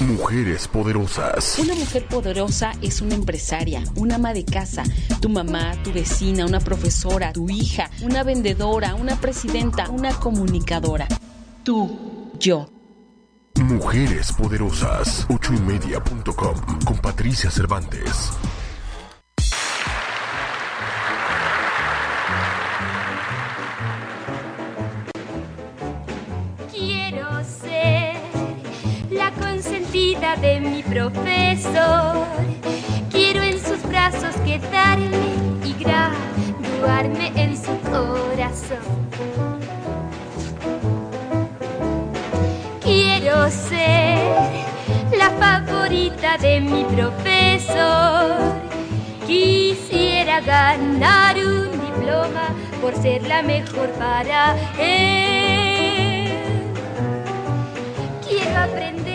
Mujeres poderosas. Una mujer poderosa es una empresaria, una ama de casa, tu mamá, tu vecina, una profesora, tu hija, una vendedora, una presidenta, una comunicadora. Tú, yo. Mujeres poderosas. Ochoymedia.com con Patricia Cervantes. Quiero en sus brazos quedarme y graduarme en su corazón. Quiero ser la favorita de mi profesor. Quisiera ganar un diploma por ser la mejor para él. Quiero aprender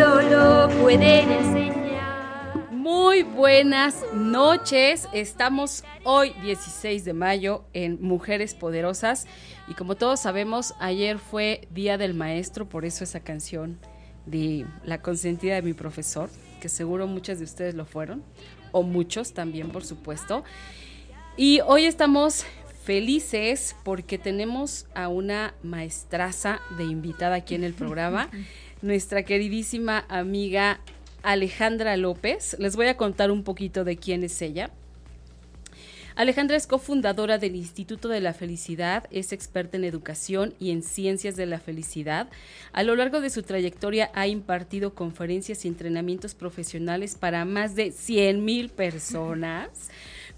solo pueden enseñar. Muy buenas noches. Estamos hoy 16 de mayo en Mujeres Poderosas y como todos sabemos, ayer fue Día del Maestro, por eso esa canción de La consentida de mi profesor, que seguro muchas de ustedes lo fueron, o muchos también, por supuesto. Y hoy estamos felices porque tenemos a una maestraza de invitada aquí en el programa, nuestra queridísima amiga Alejandra López. Les voy a contar un poquito de quién es ella. Alejandra es cofundadora del Instituto de la Felicidad, es experta en educación y en ciencias de la felicidad. A lo largo de su trayectoria ha impartido conferencias y entrenamientos profesionales para más de 100 mil personas.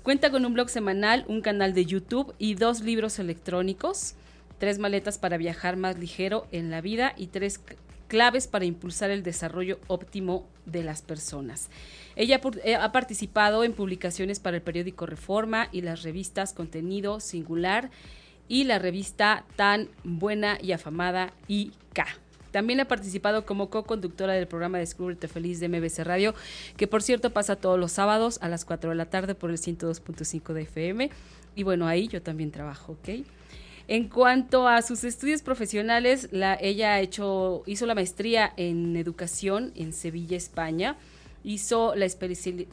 Cuenta con un blog semanal, un canal de YouTube y dos libros electrónicos, tres maletas para viajar más ligero en la vida y tres claves para impulsar el desarrollo óptimo de las personas. Ella eh, ha participado en publicaciones para el periódico Reforma y las revistas Contenido Singular y la revista tan buena y afamada IK. También ha participado como co-conductora del programa Descúbrete Feliz de MBC Radio, que por cierto pasa todos los sábados a las 4 de la tarde por el 102.5 de FM. Y bueno, ahí yo también trabajo, ¿ok? En cuanto a sus estudios profesionales, la, ella hecho, hizo la maestría en educación en Sevilla, España. Hizo la,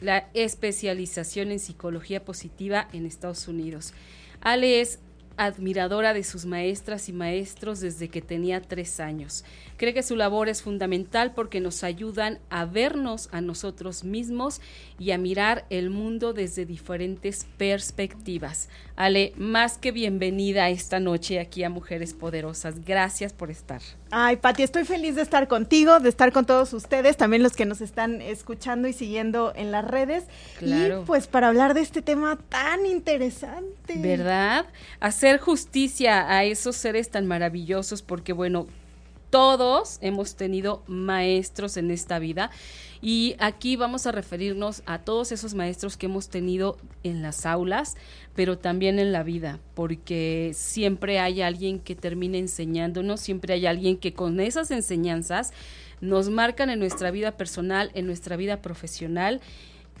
la especialización en psicología positiva en Estados Unidos. Ale es admiradora de sus maestras y maestros desde que tenía tres años. Cree que su labor es fundamental porque nos ayudan a vernos a nosotros mismos y a mirar el mundo desde diferentes perspectivas. Ale, más que bienvenida esta noche aquí a Mujeres Poderosas. Gracias por estar. Ay, Pati, estoy feliz de estar contigo, de estar con todos ustedes, también los que nos están escuchando y siguiendo en las redes. Claro. Y pues para hablar de este tema tan interesante. ¿Verdad? Hacer justicia a esos seres tan maravillosos, porque bueno, todos hemos tenido maestros en esta vida. Y aquí vamos a referirnos a todos esos maestros que hemos tenido en las aulas, pero también en la vida, porque siempre hay alguien que termina enseñándonos, siempre hay alguien que con esas enseñanzas nos marcan en nuestra vida personal, en nuestra vida profesional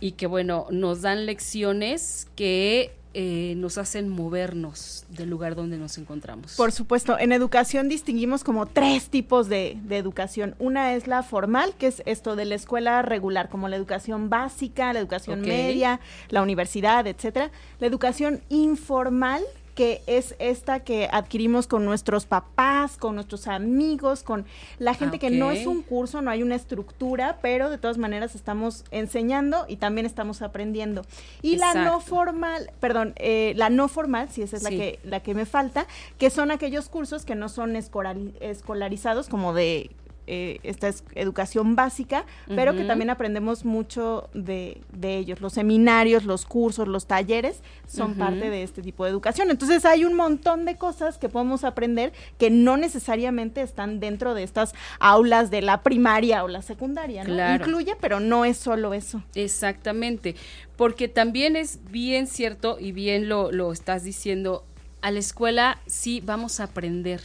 y que bueno, nos dan lecciones que eh, nos hacen movernos del lugar donde nos encontramos. Por supuesto, en educación distinguimos como tres tipos de, educación. Una es la formal, que es esto de la escuela regular, como la educación básica, la educación media, la universidad, etcétera. La educación informal, que es esta que adquirimos con nuestros papás, con nuestros amigos, con la gente que no es un curso, no hay una estructura, pero de todas maneras estamos enseñando y también estamos aprendiendo. Y la no formal, perdón, eh, la no formal, si esa es la que la que me falta, que son aquellos cursos que no son escolarizados como de eh, esta es educación básica, pero que también aprendemos mucho de, de, ellos. Los seminarios, los cursos, los talleres son parte de este tipo de educación. Entonces hay un montón de cosas que podemos aprender que no necesariamente están dentro de estas aulas de la primaria o la secundaria, ¿no? Incluye, pero no es solo eso. Exactamente, porque también es bien cierto y bien lo, lo estás diciendo, a la escuela sí vamos a aprender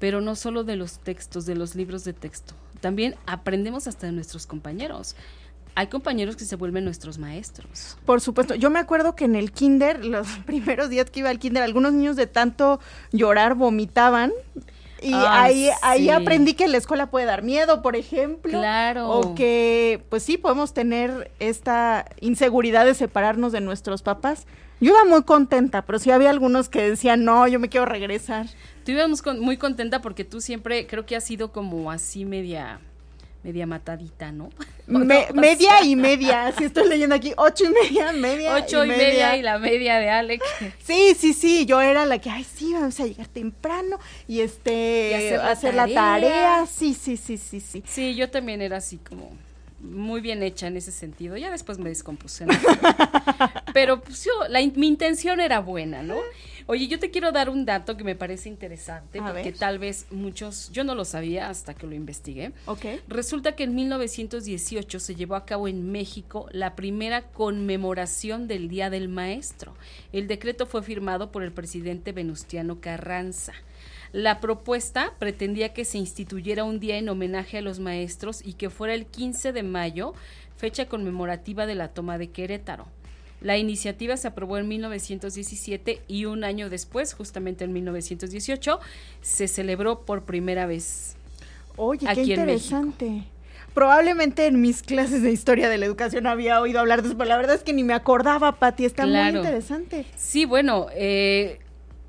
pero no solo de los textos, de los libros de texto. También aprendemos hasta de nuestros compañeros. Hay compañeros que se vuelven nuestros maestros. Por supuesto. Yo me acuerdo que en el kinder, los primeros días que iba al kinder, algunos niños de tanto llorar vomitaban. Y ahí, ahí aprendí que la escuela puede dar miedo, por ejemplo. Claro. O que, pues sí, podemos tener esta inseguridad de separarnos de nuestros papás. Yo iba muy contenta, pero sí había algunos que decían, no, yo me quiero regresar. Tú ibas muy contenta porque tú siempre creo que has sido como así media media matadita, ¿no? media y media, si estoy leyendo aquí, ocho y media, media Ocho y, media. y la media de Alex. Sí, sí, sí, yo era la que, ay, sí, vamos a llegar temprano y este, hacer, la, tarea. Sí, sí, sí, sí, sí. Sí, yo también era así como muy bien hecha en ese sentido. Ya después me descompuse. Pero pues, yo, la, mi intención era buena, ¿no? Oye, yo te quiero dar un dato que me parece interesante, porque tal vez muchos, yo no lo sabía hasta que lo investigué. Ok. Resulta que en 1918 se llevó a cabo en México la primera conmemoración del Día del Maestro. El decreto fue firmado por el presidente Venustiano Carranza. La propuesta pretendía que se instituyera un día en homenaje a los maestros y que fuera el 15 de mayo, fecha conmemorativa de la toma de Querétaro. La iniciativa se aprobó en 1917 y un año después, justamente en 1918, se celebró por primera vez. Oye, qué interesante. Probablemente en mis clases de historia de la educación había oído hablar de eso, pero la verdad es que ni me acordaba, Pati. Está muy interesante. Sí, bueno, eh,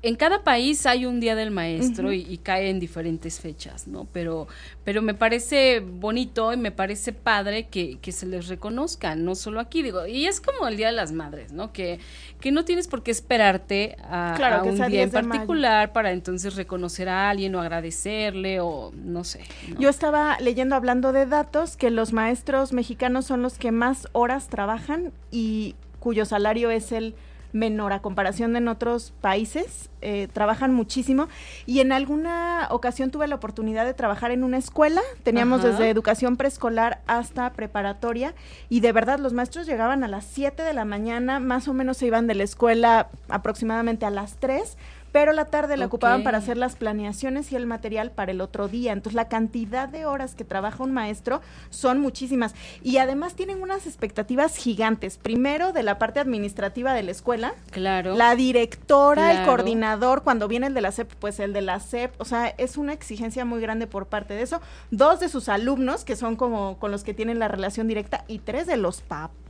en cada país hay un día del maestro y, cae en diferentes fechas, ¿no? Pero, pero me parece bonito y me parece padre que, que, se les reconozca, no solo aquí, digo, y es como el Día de las Madres, ¿no? Que, que no tienes por qué esperarte a, un día en particular para entonces reconocer a alguien o agradecerle o no sé. Yo estaba leyendo, hablando de datos, que los maestros mexicanos son los que más horas trabajan y cuyo salario es el menor a comparación de en otros países. Eh, trabajan muchísimo y en alguna ocasión tuve la oportunidad de trabajar en una escuela. Teníamos desde educación preescolar hasta preparatoria y de verdad los maestros llegaban a las 7 de la mañana, más o menos se iban de la escuela aproximadamente a las 3 pero la tarde la ocupaban para hacer las planeaciones y el material para el otro día. Entonces la cantidad de horas que trabaja un maestro son muchísimas y además tienen unas expectativas gigantes. Primero de la parte administrativa de la escuela. Claro. La directora, el coordinador, cuando viene el de la SEP, pues el de la SEP, o sea, es una exigencia muy grande por parte de eso. Dos de sus alumnos, que son como con los que tienen la relación directa, y tres de los papás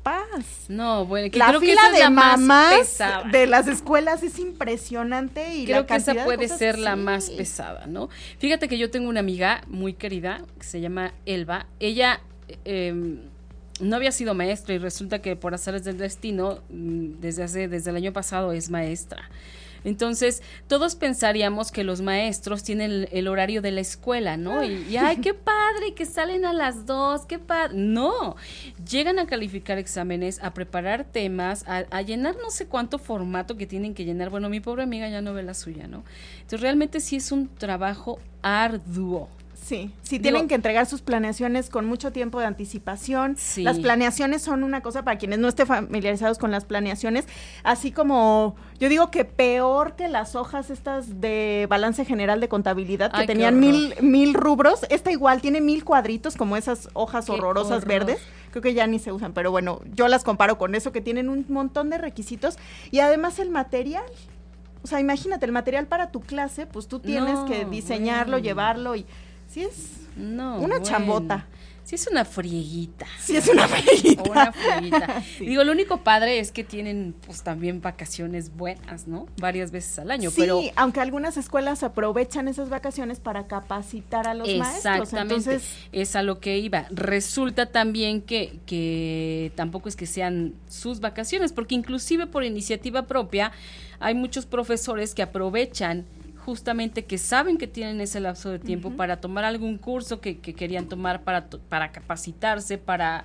no, bueno, la creo fila que de mamás de las escuelas es impresionante y creo que esa puede ser la más pesada, ¿no? Fíjate que yo tengo una amiga muy querida que se llama Elba. Ella em, no había sido maestra y resulta que por azares del destino mm, desde hace desde el año pasado es maestra. Entonces, todos pensaríamos que los maestros tienen el, horario de la escuela, ¿no? Y, ay, qué padre, que salen a las dos, qué padre. No, llegan a calificar exámenes, a preparar temas, a, a, llenar no sé cuánto formato que tienen que llenar. Bueno, mi pobre amiga ya no ve la suya, ¿no? Entonces, realmente sí es un trabajo arduo. Sí, sí tienen que entregar sus planeaciones con mucho tiempo de anticipación. Las planeaciones son una cosa para quienes no estén familiarizados con las planeaciones, así como yo digo que peor que las hojas estas de balance general de contabilidad que tenían mil, mil rubros, esta igual tiene mil cuadritos como esas hojas horrorosas verdes. Creo que ya ni se usan, pero bueno, yo las comparo con eso que tienen un montón de requisitos y además el material. O sea, imagínate, el material para tu clase, pues tú tienes que diseñarlo, llevarlo y sí es no, una chambota. Sí es una frieguita. Sí es una frieguita. una frieguita. Digo, lo único padre es que tienen pues también vacaciones buenas, ¿no? Varias veces al año. Sí, aunque algunas escuelas aprovechan esas vacaciones para capacitar a los maestros. Exactamente. Es a lo que iba. Resulta también que, que tampoco es que sean sus vacaciones, porque inclusive por iniciativa propia hay muchos profesores que aprovechan justamente que saben que tienen ese lapso de tiempo para tomar algún curso que, que querían tomar, para, para capacitarse, para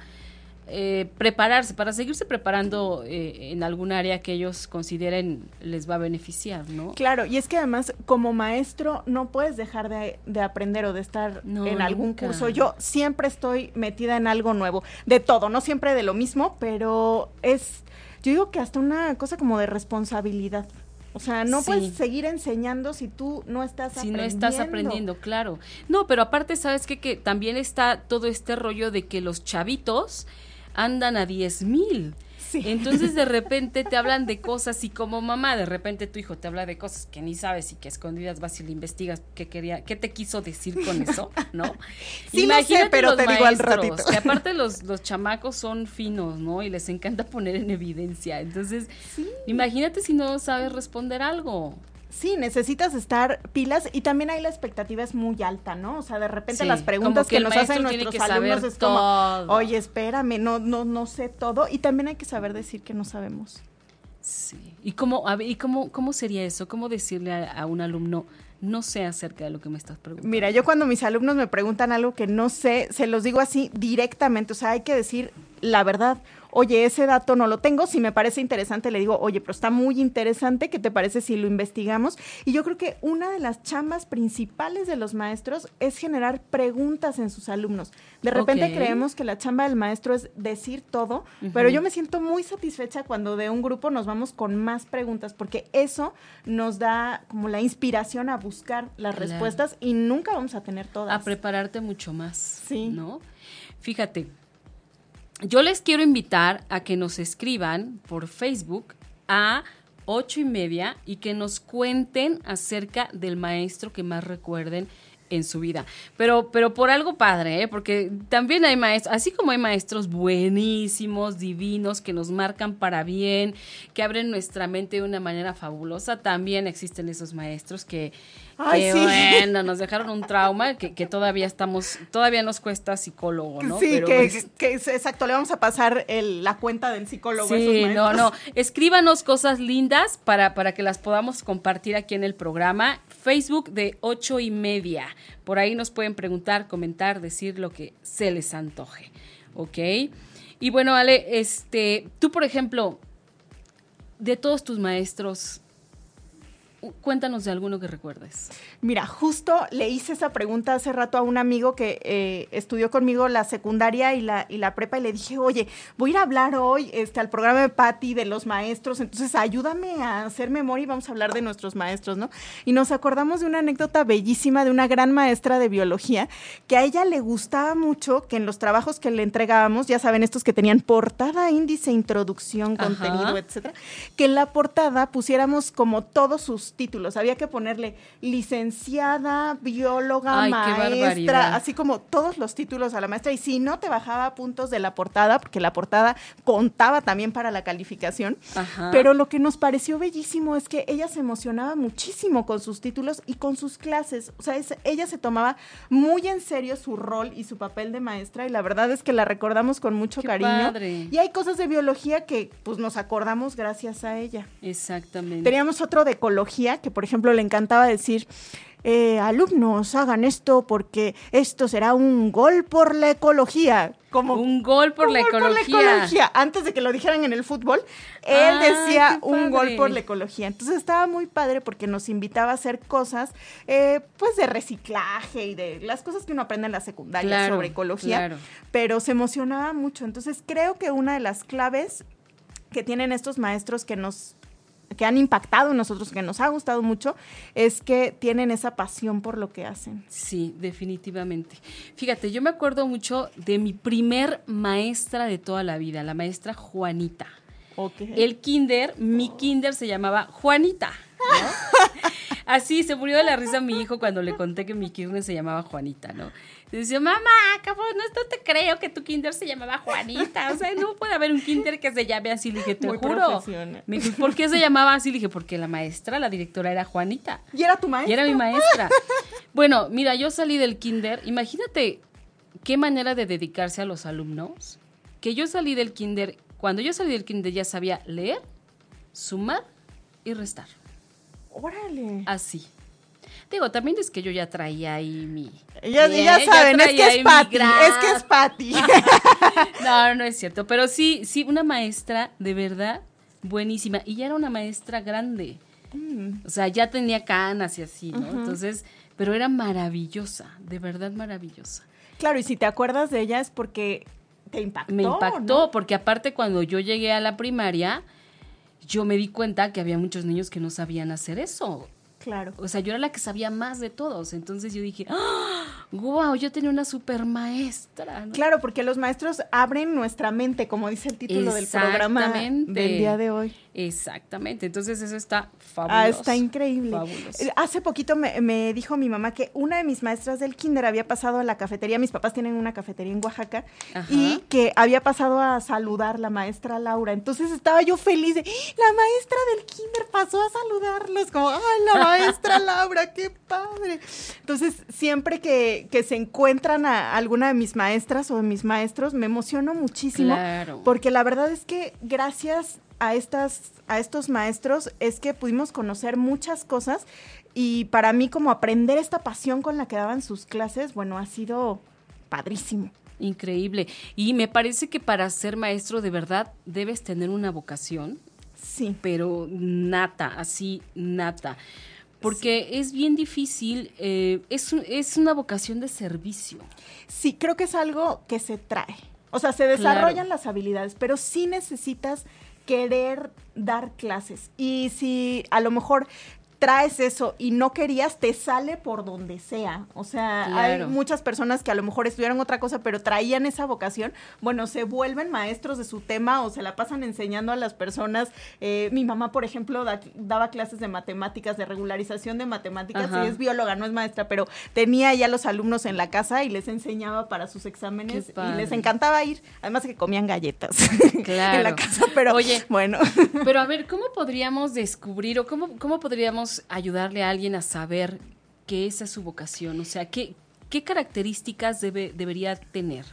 eh, prepararse, para seguirse preparando eh, en algún área que ellos consideren les va a beneficiar, ¿no? Claro, y es que además como maestro no puedes dejar de, de aprender o de estar No, en algún nunca. curso. Yo siempre estoy metida en algo nuevo, de todo, no siempre de lo mismo, pero es, yo digo que hasta una cosa como de responsabilidad. O sea, no Sí. puedes seguir enseñando si tú no estás si aprendiendo. no estás aprendiendo, claro. No, pero aparte, ¿sabes qué? Que también está todo este rollo de que los chavitos andan a 10 mil. Sí. Entonces de repente te hablan de cosas y como mamá, de repente tu hijo te habla de cosas que ni sabes y que escondidas vas y le investigas qué quería, qué te quiso decir con eso, ¿no? Sí lo sé, pero los te digo al ratito. Que aparte los, los chamacos son finos, ¿no? Y les encanta poner en evidencia. Entonces, imagínate si no sabes responder algo. Sí, necesitas estar pilas y también ahí la expectativa es muy alta, ¿no? O sea, de repente Sí, las preguntas que nos hacen nuestros alumnos es como, todo. oye, espérame, no, no, no sé todo. Y también hay que saber decir que no sabemos. Sí. ¿Y cómo, ¿y cómo, cómo sería eso? ¿Cómo decirle a, a un alumno, no sé acerca de lo que me estás preguntando? Mira, yo cuando mis alumnos me preguntan algo que no sé, se los digo así directamente, o sea, hay que decir la verdad. Oye, ese dato no lo tengo, si me parece interesante le digo, oye, pero está muy interesante, ¿qué te parece si lo investigamos? Y yo creo que una de las chambas principales de los maestros es generar preguntas en sus alumnos. De repente creemos que la chamba del maestro es decir todo, pero yo me siento muy satisfecha cuando de un grupo nos vamos con más preguntas, porque eso nos da como la inspiración a buscar las Claro. respuestas y nunca vamos a tener todas. a prepararte mucho más. Sí. ¿No? Fíjate, yo les quiero invitar a que nos escriban por Facebook a ocho y media y que nos cuenten acerca del maestro que más recuerden en su vida. Pero, pero por algo padre, ¿eh? porque también hay maestros, así como hay maestros buenísimos, divinos, que nos marcan para bien, que abren nuestra mente de una manera fabulosa, también existen esos maestros que, Ay, que, sí. bueno, nos dejaron un trauma que, que todavía estamos, todavía nos cuesta psicólogo, ¿no? Sí, Pero que, es- que exacto, le vamos a pasar el- la cuenta del psicólogo. a esos Sí, no, maestros. no. Escríbanos cosas lindas para, para que las podamos compartir aquí en el programa. Facebook de ocho y media. Por ahí nos pueden preguntar, comentar, decir lo que se les antoje. ¿Ok? Y bueno, Ale, este, tú, por ejemplo, de todos tus maestros, cuéntanos de alguno que recuerdes. Mira, justo le hice esa pregunta hace rato a un amigo que eh, estudió conmigo la secundaria y la, y la prepa y le dije, oye, voy a ir a hablar hoy este, al programa de Patti de los maestros, entonces ayúdame a hacer memoria y vamos a hablar de nuestros maestros, ¿no? Y nos acordamos de una anécdota bellísima de una gran maestra de biología que a ella le gustaba mucho que en los trabajos que le entregábamos, ya saben, estos que tenían portada, índice, introducción, Ajá. contenido, etcétera, que en la portada pusiéramos como todos sus títulos. Había que ponerle licenciada, bióloga, Ay, maestra, así como todos los títulos a la maestra. Y si no, te bajaba puntos de la portada, porque la portada contaba también para la calificación. Ajá. Pero lo que nos pareció bellísimo es que ella se emocionaba muchísimo con sus títulos y con sus clases. O sea, es- ella se tomaba muy en serio su rol y su papel de maestra y la verdad es que la recordamos con mucho Qué cariño. padre. Y hay cosas de biología que pues nos acordamos gracias a ella. Exactamente. Teníamos otro de ecología que, por ejemplo, le encantaba decir, eh, alumnos, hagan esto porque esto será un gol por la ecología. Como un gol por, un la, gol ecología. ecología. Antes de que lo dijeran en el fútbol, él Ah, decía un gol por la ecología. Entonces estaba muy padre porque nos invitaba a hacer cosas, eh, pues de reciclaje y de las cosas que uno aprende en la secundaria Claro, sobre ecología. claro. Pero se emocionaba mucho. Entonces creo que una de las claves que tienen estos maestros que nos que han impactado en nosotros, que nos ha gustado mucho, es que tienen esa pasión por lo que hacen. Sí, definitivamente. Fíjate, yo me acuerdo mucho de mi primer maestra de toda la vida, la maestra Juanita. El kinder, mi kinder se llamaba Juanita. ¿no? Así se murió de la risa mi hijo cuando le conté que mi kinder se llamaba Juanita, ¿no? Y decía, mamá, cabrón, no te creo que tu kinder se llamaba Juanita. O sea, no puede haber un kinder que se llame así. Le dije, te Muy juro. Me dijo, ¿por qué se llamaba así? Le dije, porque la maestra, la directora era Juanita. ¿Y era tu maestra? Y era mi maestra. Bueno, mira, yo salí del kinder. Imagínate qué manera de dedicarse a los alumnos. Que yo salí del kinder. Cuando yo salí del kinder ya sabía leer, sumar y restar. Órale. Así. Digo, también es que yo ya traía ahí mi... Ya, ya saben, es que es Pati, es que es Pati. no, no es cierto, pero sí, sí, una maestra de verdad buenísima. Y ya era una maestra grande. Mm. O sea, ya tenía canas y así, ¿no? Entonces, pero era maravillosa, de verdad maravillosa. Claro, y si te acuerdas de ella es porque te impactó. Me impactó, porque aparte cuando yo llegué a la primaria, yo me di cuenta que había muchos niños que no sabían hacer eso. Claro. O sea, yo era la que sabía más de todos. Entonces yo dije, ¡ah! wow, yo tenía una super maestra. Claro, porque los maestros abren nuestra mente, como dice el título del programa del día de hoy. Exactamente, entonces eso está ah, fabuloso. Ah, está increíble. Eh, hace poquito me, dijo mi mamá que una de mis maestras del kinder había pasado a la cafetería, mis papás tienen una cafetería en Oaxaca, y que había pasado a saludar la maestra Laura. Entonces estaba yo feliz de, la maestra del kinder pasó a saludarlos, como, ay, la maestra Laura, qué padre. Entonces, siempre que que, se encuentran a alguna de mis maestras o de mis maestros, me emociono muchísimo. Porque la verdad es que gracias a, estas, a estos maestros es que pudimos conocer muchas cosas y para mí como aprender esta pasión con la que daban sus clases, bueno, ha sido padrísimo. Increíble. Y me parece que para ser maestro de verdad debes tener una vocación. Sí. Pero nata, así, nata porque es bien difícil, eh, es, es una vocación de servicio. Sí, creo que es algo que se trae. O sea, se desarrollan las habilidades, pero sí necesitas querer dar clases. Y si a lo mejor traes eso y no querías, te sale por donde sea. O sea, hay muchas personas que a lo mejor estudiaron otra cosa, pero traían esa vocación. Bueno, se vuelven maestros de su tema o se la pasan enseñando a las personas. Eh, mi mamá, por ejemplo, daba clases de matemáticas, de regularización de matemáticas. y es bióloga, no es maestra, pero tenía ya los alumnos en la casa y les enseñaba para sus exámenes y les encantaba ir. Además que comían galletas en la casa, pero Oye, bueno. Pero a ver, ¿cómo podríamos descubrir o cómo, cómo podríamos ayudarle a alguien a saber que esa es su vocación? O sea, ¿qué, qué características debe, debería tener?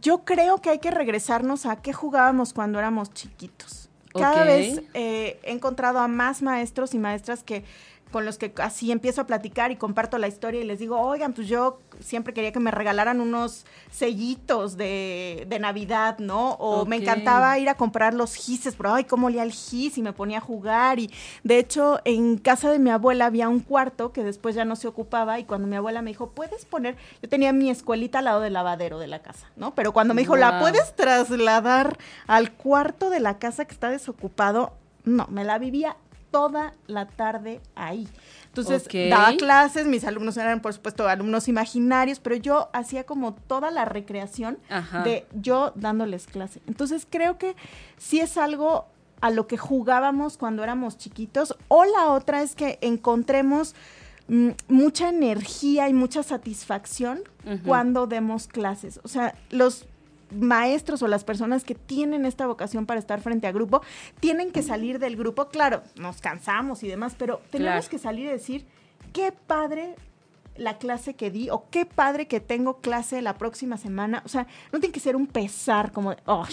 Yo creo que hay que regresarnos a qué jugábamos cuando éramos chiquitos. Cada vez eh, he encontrado a más maestros y maestras que con los que así empiezo a platicar y comparto la historia y les digo, oigan, pues yo siempre quería que me regalaran unos sellitos de, de Navidad, ¿no? O me encantaba ir a comprar los gises, pero ay, cómo olía el gis y me ponía a jugar. Y de hecho, en casa de mi abuela había un cuarto que después ya no se ocupaba y cuando mi abuela me dijo, puedes poner, yo tenía mi escuelita al lado del lavadero de la casa, ¿no? Pero cuando me dijo, ¿la puedes trasladar al cuarto de la casa que está desocupado? No, me la vivía toda la tarde ahí. Entonces, daba clases, mis alumnos eran, por supuesto, alumnos imaginarios, pero yo hacía como toda la recreación de yo dándoles clase. Entonces, creo que sí es algo a lo que jugábamos cuando éramos chiquitos. O la otra es que encontremos mm, mucha energía y mucha satisfacción cuando demos clases. O sea, los maestros o las personas que tienen esta vocación para estar frente a grupo tienen que salir del grupo. Claro, nos cansamos y demás, pero tenemos que salir y decir, qué padre la clase que di o qué padre que tengo clase la próxima semana. O sea, no tiene que ser un pesar como de, oh,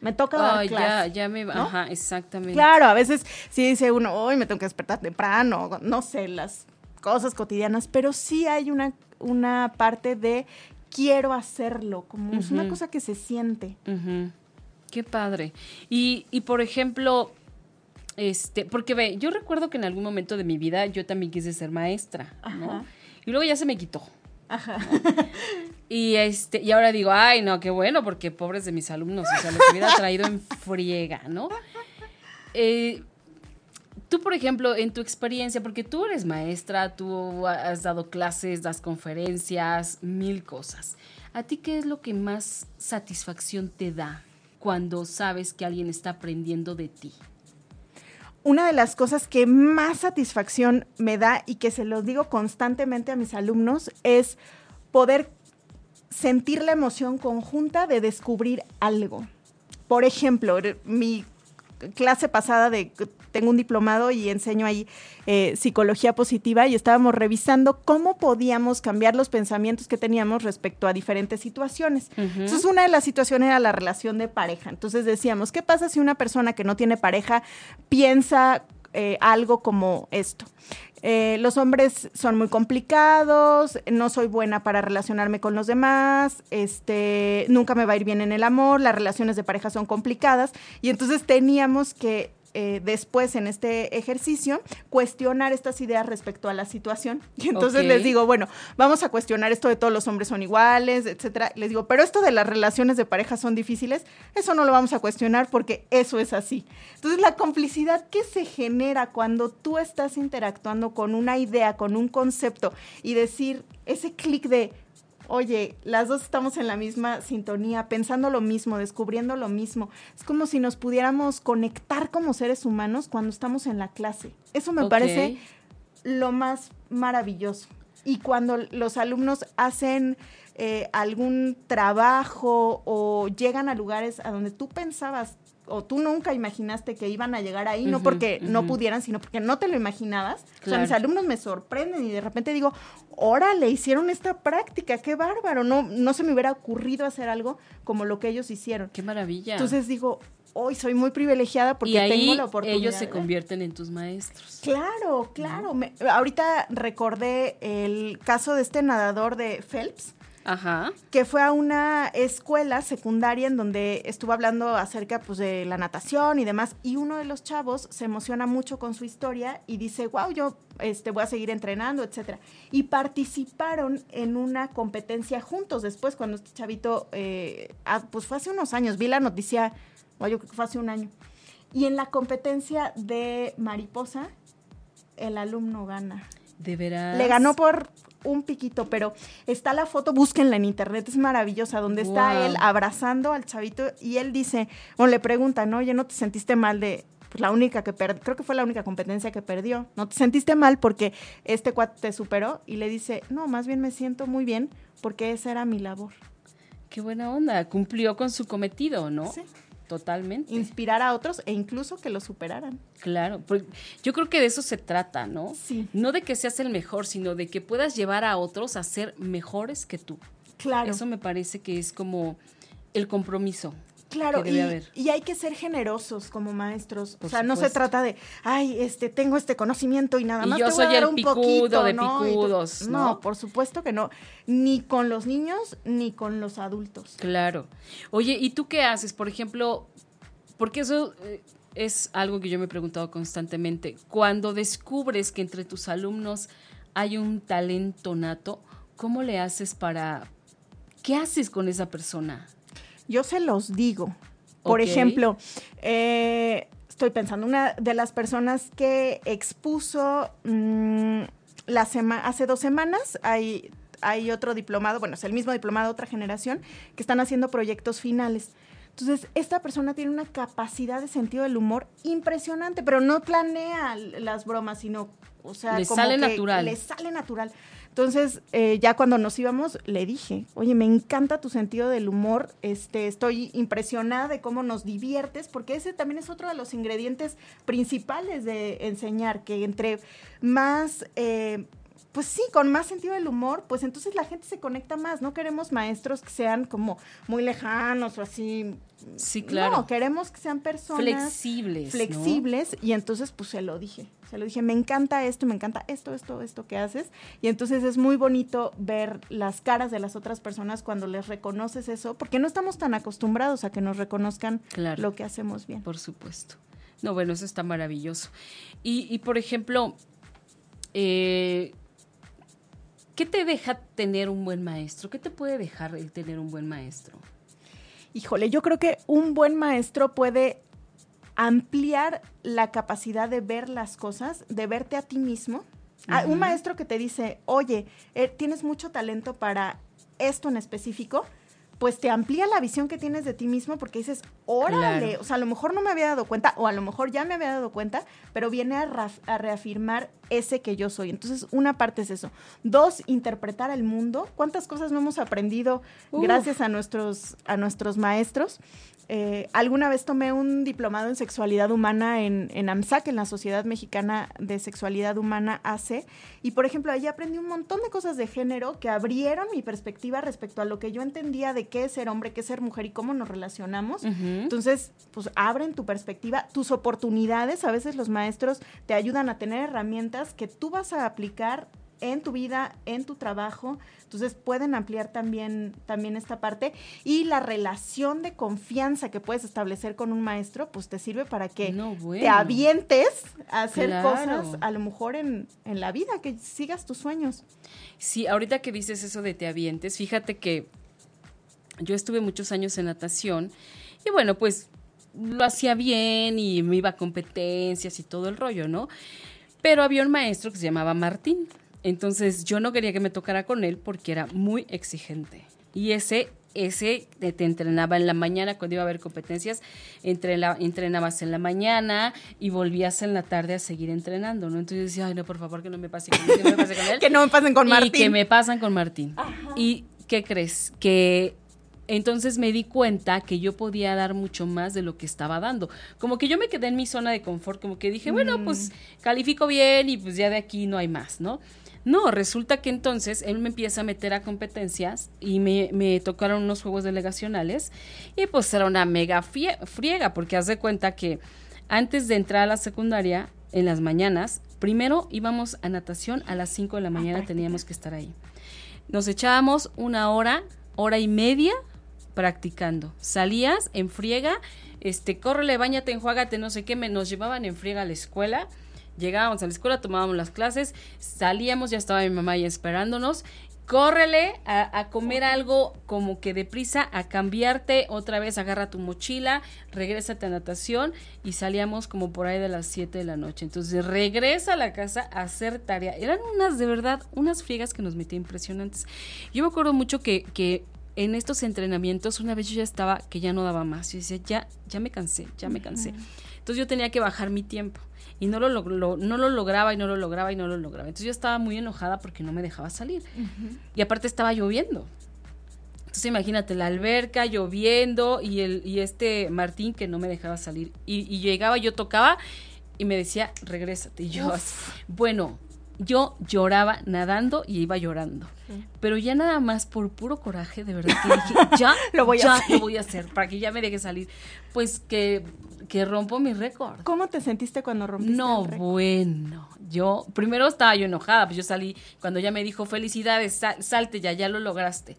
me toca dar clase. Ya, ya me, ajá, exactamente. Claro, a veces sí dice uno, hoy me tengo que despertar temprano, no sé, las cosas cotidianas, pero sí hay una, una parte de quiero hacerlo, como es una cosa que se siente. Qué padre. Y, y por ejemplo, este, porque ve, yo recuerdo que en algún momento de mi vida yo también quise ser maestra, ¿no? Y luego ya se me quitó. Ajá. Y este, y ahora digo, ay, no, qué bueno, porque pobres de mis alumnos, o sea, les hubiera traído en friega, ¿no? Eh, Tú, por ejemplo, en tu experiencia, porque tú eres maestra, tú has dado clases, das conferencias, mil cosas. ¿A ti qué es lo que más satisfacción te da cuando sabes que alguien está aprendiendo de ti? Una de las cosas que más satisfacción me da y que se lo digo constantemente a mis alumnos es poder sentir la emoción conjunta de descubrir algo. Por ejemplo, mi clase pasada de tengo un diplomado y enseño ahí eh, psicología positiva y estábamos revisando cómo podíamos cambiar los pensamientos que teníamos respecto a diferentes situaciones. Entonces, una de las situaciones era la relación de pareja. Entonces decíamos, ¿qué pasa si una persona que no tiene pareja piensa eh, algo como esto? eh, los hombres son muy complicados, no soy buena para relacionarme con los demás, este, nunca me va a ir bien en el amor, las relaciones de pareja son complicadas y entonces teníamos que eh, después en este ejercicio cuestionar estas ideas respecto a la situación. Y entonces les digo, bueno, vamos a cuestionar esto de todos los hombres son iguales, etcétera. Les digo, pero esto de las relaciones de pareja son difíciles, eso no lo vamos a cuestionar porque eso es así. Entonces la complicidad que se genera cuando tú estás interactuando con una idea, con un concepto y decir ese clic de Oye, las dos estamos en la misma sintonía, pensando lo mismo, descubriendo lo mismo. Es como si nos pudiéramos conectar como seres humanos cuando estamos en la clase. Eso me parece lo más maravilloso. Y cuando los alumnos hacen eh, algún trabajo o llegan a lugares a donde tú pensabas o tú nunca imaginaste que iban a llegar ahí, no porque no pudieran, sino porque no te lo imaginabas. O sea, mis alumnos me sorprenden y de repente digo, órale, hicieron esta práctica, qué bárbaro, no, no se me hubiera ocurrido hacer algo como lo que ellos hicieron. Qué maravilla. Entonces digo, hoy soy muy privilegiada porque y ahí tengo la oportunidad. ellos se convierten en tus maestros. Claro, claro. Me- ahorita recordé el caso de este nadador de Phelps, Ajá. que fue a una escuela secundaria en donde estuvo hablando acerca pues, de la natación y demás, y uno de los chavos se emociona mucho con su historia y dice, wow, yo este, voy a seguir entrenando, etcétera. Y participaron en una competencia juntos después, cuando este chavito, eh, ah, pues fue hace unos años, vi la noticia, o yo creo que fue hace un año, y en la competencia de mariposa, el alumno gana. De veras. Le ganó por un piquito, pero está la foto, búsquenla en internet, es maravillosa, donde está él abrazando al chavito y él dice, o le preguntan, ¿no? Oye, ¿no te sentiste mal de pues, la única que perdió? Creo que fue la única competencia que perdió. ¿No te sentiste mal porque este cuate te superó? Y le dice, no, más bien me siento muy bien porque esa era mi labor. Qué buena onda. Cumplió con su cometido, ¿no? Sí. Totalmente. Inspirar a otros e incluso que lo superaran. Claro, yo creo que de eso se trata, ¿no? Sí. No de que seas el mejor, sino de que puedas llevar a otros a ser mejores que tú. Claro. Eso me parece que es como el compromiso. Claro, que debe y, haber. y hay que ser generosos como maestros. Por o sea, no se trata de, ay, este, tengo este conocimiento y nada Y más yo te voy a dar el un picudo poquito, de ¿no? Y tú- picudos, ¿no? No, por supuesto que no. Ni con los niños, ni con los adultos. Claro. Oye, ¿y tú qué haces? Por ejemplo, porque eso eh, es algo que yo me he preguntado constantemente. Cuando descubres que entre tus alumnos hay un talento nato, ¿cómo le haces para... ¿Qué haces con esa persona? Yo se los digo. Por ejemplo, eh, estoy pensando, una de las personas que expuso mm, la sema- hace dos semanas, hay, hay otro diplomado, bueno, es el mismo diplomado, otra generación, que están haciendo proyectos finales. Entonces, esta persona tiene una capacidad de sentido del humor impresionante, pero no planea las bromas, sino, o sea, Le como sale que natural. Le sale natural. Entonces, eh, ya cuando nos íbamos, le dije, oye, me encanta tu sentido del humor, este, estoy impresionada de cómo nos diviertes, porque ese también es otro de los ingredientes principales de enseñar, que entre más... eh, pues sí, con más sentido del humor, pues entonces la gente se conecta más. No queremos maestros que sean como muy lejanos o así. Sí, claro. No, queremos que sean personas Flexibles. ¿no? flexibles y entonces pues se lo dije, se lo dije, me encanta esto, me encanta esto, esto, esto que haces y entonces es muy bonito ver las caras de las otras personas cuando les reconoces eso, porque no estamos tan acostumbrados a que nos reconozcan Claro. lo que hacemos bien. Por supuesto. No, bueno, eso está maravilloso. Y, y, por ejemplo, eh, ¿qué te deja tener un buen maestro? ¿Qué te puede dejar el tener un buen maestro? Híjole, yo creo que un buen maestro puede ampliar la capacidad de ver las cosas, de verte a ti mismo. Ah. Un maestro que te dice, oye, eh, tienes mucho talento para esto en específico, pues te amplía la visión que tienes de ti mismo porque dices, órale, Claro. o sea, a lo mejor no me había dado cuenta, o a lo mejor ya me había dado cuenta, pero viene a, a reafirmar ese que yo soy. Entonces, una parte es eso. Dos, interpretar el mundo. ¿Cuántas cosas no hemos aprendido gracias a nuestros, a nuestros maestros? Eh, alguna vez tomé un diplomado en sexualidad humana en, en AMSAC, en la Sociedad Mexicana de Sexualidad Humana AC, y por ejemplo, ahí aprendí un montón de cosas de género que abrieron mi perspectiva respecto a lo que yo entendía de qué es ser hombre, qué es ser mujer y cómo nos relacionamos. Entonces, pues abren tu perspectiva, tus oportunidades. A veces los maestros te ayudan a tener herramientas que tú vas a aplicar en tu vida, en tu trabajo. Entonces pueden ampliar también, también esta parte. Y la relación de confianza que puedes establecer con un maestro, pues te sirve para que te avientes a hacer cosas, a lo mejor en, en la vida, que sigas tus sueños. Sí, ahorita que dices eso de te avientes, fíjate que yo estuve muchos años en natación y bueno, pues lo hacía bien y me iba a competencias y todo el rollo, ¿no? Pero había un maestro que se llamaba Martín. Entonces yo no quería que me tocara con él porque era muy exigente. Y ese, ese te entrenaba en la mañana cuando iba a haber competencias, entrenabas en la mañana y volvías en la tarde a seguir entrenando, ¿no? Entonces yo decía, ay, no, por favor, que no me pase con, él, que no me pase con él. que no me pasen con Martín. Y que me pasan con Martín. ¿Y qué crees? Que entonces me di cuenta que yo podía dar mucho más de lo que estaba dando. Como que yo me quedé en mi zona de confort, como que dije, bueno, pues mm. califico bien y pues ya de aquí no hay más, ¿no? No, resulta que entonces él me empieza a meter a competencias y me, me tocaron unos juegos delegacionales y pues era una mega friega porque haz de cuenta que antes de entrar a la secundaria, en las mañanas, primero íbamos a natación a las 5 de la mañana, teníamos que estar ahí. Nos echábamos una hora, hora y media practicando. Salías en friega, este, córrele, bañate, enjuágate, no sé qué, me, nos llevaban en friega a la escuela llegábamos a la escuela, tomábamos las clases, salíamos, ya estaba mi mamá ahí esperándonos. Córrele a, comer algo como que deprisa, a cambiarte otra vez, agarra tu mochila, regrésate a natación y salíamos como por ahí de las 7 de la noche. Entonces regresa a la casa a hacer tarea. Eran unas, de verdad, unas friegas que nos metí impresionantes. Yo me acuerdo mucho que, que en estos entrenamientos, una vez yo ya estaba que ya no daba más. Yo decía, ya, ya me cansé, ya me cansé. Entonces yo tenía que bajar mi tiempo y no lo, no lo lograba y no lo lograba y no lo lograba. Entonces yo estaba muy enojada porque no me dejaba salir. Y aparte estaba lloviendo. Entonces imagínate, la alberca lloviendo y, el, y este Martín que no me dejaba salir. Y, llegaba, yo tocaba y me decía, regrésate. Y yo, bueno, yo lloraba nadando y iba llorando. Pero ya nada más por puro coraje, de verdad que dije, ya, lo voy a hacer. lo voy a hacer para que ya me deje salir. Pues que, que rompo mi récord. ¿Cómo te sentiste cuando rompiste No, bueno, yo primero estaba yo enojada, pues yo salí cuando ya me dijo, "Felicidades, salte ya, ya lo lograste."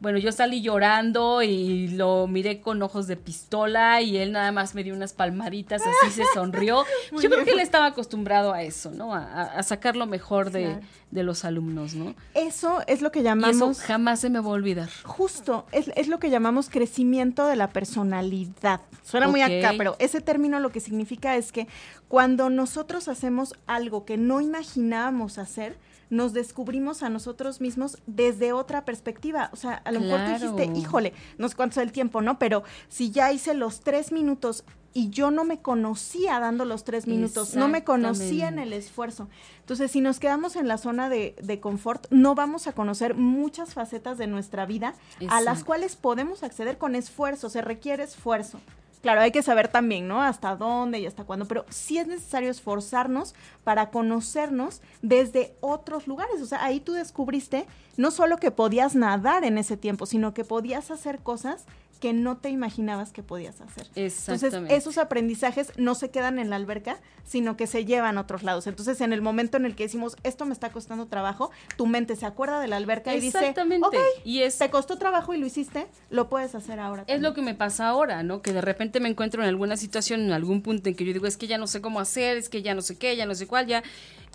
Bueno, yo salí llorando y lo miré con ojos de pistola y él nada más me dio unas palmaditas, así se sonrió. yo creo que él estaba acostumbrado a eso, ¿no? A, sacar lo mejor de, los alumnos, ¿no? Eso es lo que llamamos... eso jamás se me va a olvidar. Justo, es, lo que llamamos crecimiento de la personalidad. Suena muy acá, pero ese término lo que significa es que cuando nosotros hacemos algo que no imaginábamos hacer, nos descubrimos a nosotros mismos desde otra perspectiva. O sea, a lo mejor tú dijiste, híjole, no sé cuánto es el tiempo, ¿no? Pero si ya hice los tres minutos y yo no me conocía dando los tres minutos, no me conocía en el esfuerzo. Entonces, si nos quedamos en la zona de, de confort, no vamos a conocer muchas facetas de nuestra vida a las cuales podemos acceder con esfuerzo, se requiere esfuerzo. Claro, hay que saber también, ¿no? Hasta dónde y hasta cuándo, pero sí es necesario esforzarnos para conocernos desde otros lugares. O sea, ahí tú descubriste no solo que podías nadar en ese tiempo, sino que podías hacer cosas que no te imaginabas que podías hacer. Entonces, esos aprendizajes no se quedan en la alberca, sino que se llevan a otros lados. Entonces, en el momento en el que decimos, esto me está costando trabajo, tu mente se acuerda de la alberca y dice, ok, y es, te costó trabajo y lo hiciste, lo puedes hacer ahora. Es lo que me pasa ahora, ¿no? Que de repente me encuentro en alguna situación, en algún punto en que yo digo, es que ya no sé cómo hacer, es que ya no sé qué, ya no sé cuál, ya...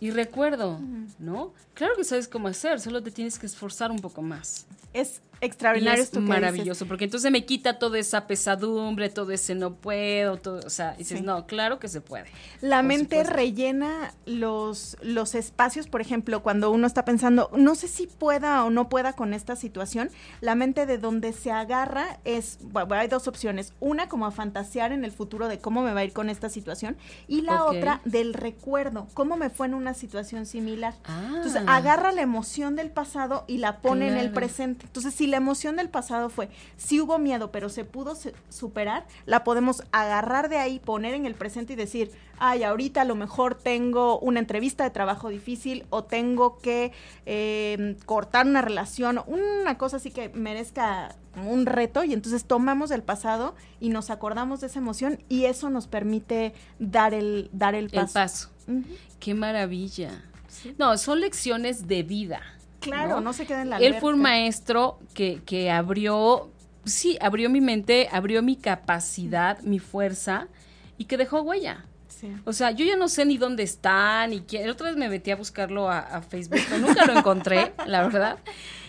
Y recuerdo, ¿no? Claro que sabes cómo hacer, solo te tienes que esforzar un poco más. Es extraordinario. es maravilloso, porque entonces me quita toda esa pesadumbre, todo ese no puedo, todo, o sea, dices, no, claro que se puede. La mente rellena los, los espacios, por ejemplo, cuando uno está pensando, no sé si pueda o no pueda con esta situación, la mente de donde se agarra es, bueno, hay dos opciones, una como a fantasear en el futuro de cómo me va a ir con esta situación y la otra del recuerdo, cómo me fue en una una situación similar. Ah. Entonces agarra la emoción del pasado y la pone en el presente. Entonces si la emoción del pasado fue, sí hubo miedo, pero se pudo se- superar, la podemos agarrar de ahí, poner en el presente y decir, ay, ahorita a lo mejor tengo una entrevista de trabajo difícil o tengo que eh, cortar una relación, una cosa así que merezca un reto y entonces tomamos el pasado y nos acordamos de esa emoción y eso nos permite dar el, dar el El paso. Qué maravilla. No, son lecciones de vida. Claro, ¿no? no, se queda en la Él fue un maestro que, que abrió, sí, abrió mi mente, abrió mi capacidad, mi fuerza y que dejó huella. Sí. O sea, yo ya no sé ni dónde está, ni quién. Otra vez me metí a buscarlo a, a Facebook, pero nunca lo encontré, la verdad.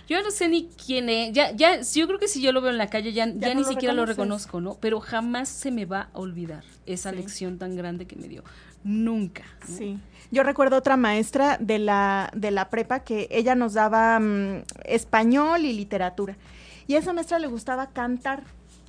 Yo no sé ni quién es. Ya, ya, yo creo que si yo lo veo en la calle, ya, ya no ni lo siquiera lo reconozco, ¿no? Pero jamás se me va a olvidar esa Sí. lección tan grande que me dio. Nunca. ¿no? Sí. Yo recuerdo otra maestra de la, de la prepa que ella nos daba mm, español y literatura. Y a esa maestra le gustaba cantar.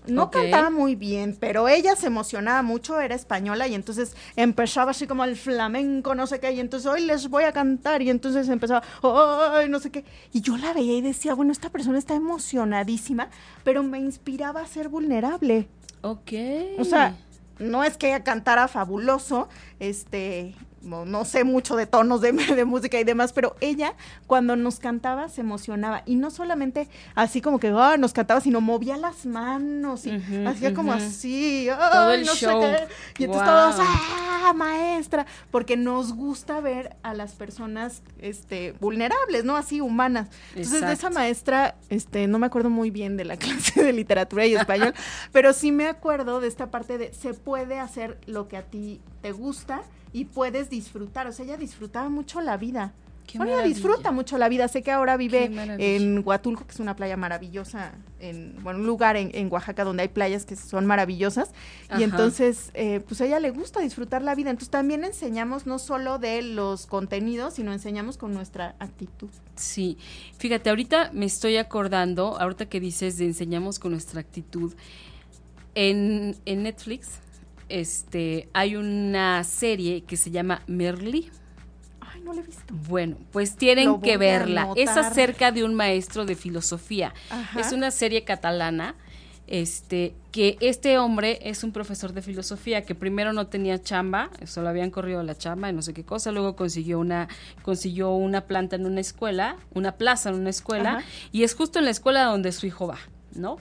No cantaba muy bien, pero ella se emocionaba mucho, era española y entonces empezaba así como el flamenco, no sé qué, y entonces hoy les voy a cantar y entonces empezaba, ay, no sé qué. Y yo la veía y decía, bueno, esta persona está emocionadísima, pero me inspiraba a ser vulnerable. Ok. O sea, no es que ella cantara fabuloso, este, no, no sé mucho de tonos de, de música y demás, pero ella cuando nos cantaba se emocionaba y no solamente así como que ah, nos cantaba, sino movía las manos y hacía como así, Todo el no show. sé qué. Y entonces todos, ah, maestra, porque nos gusta ver a las personas este vulnerables, ¿no? Así humanas. Entonces de esa maestra, este, no me acuerdo muy bien de la clase de literatura y español, pero sí me acuerdo de esta parte de se puede hacer lo que a ti te gusta y puedes disfrutar. O sea, ella disfrutaba mucho la vida. Qué Bueno, ella disfruta mucho la vida. Sé que ahora vive en Huatulco, que es una playa maravillosa, en bueno, un lugar en, en Oaxaca donde hay playas que son maravillosas. Ajá. Y entonces, eh, pues a ella le gusta disfrutar la vida. Entonces también enseñamos no solo de los contenidos, sino enseñamos con nuestra actitud. Sí, fíjate, ahorita me estoy acordando, ahorita que dices de enseñamos con nuestra actitud, en, en Netflix este, hay una serie que se llama Merly. Ay, no la he visto. Bueno, pues tienen que verla. Es acerca de un maestro de filosofía. Ajá. Es una serie catalana. Este, que este hombre es un profesor de filosofía que primero no tenía chamba, solo habían corrido la chamba y no sé qué cosa, luego consiguió una, consiguió una planta en una escuela, una plaza en una escuela, Ajá. y es justo en la escuela donde su hijo va, ¿no?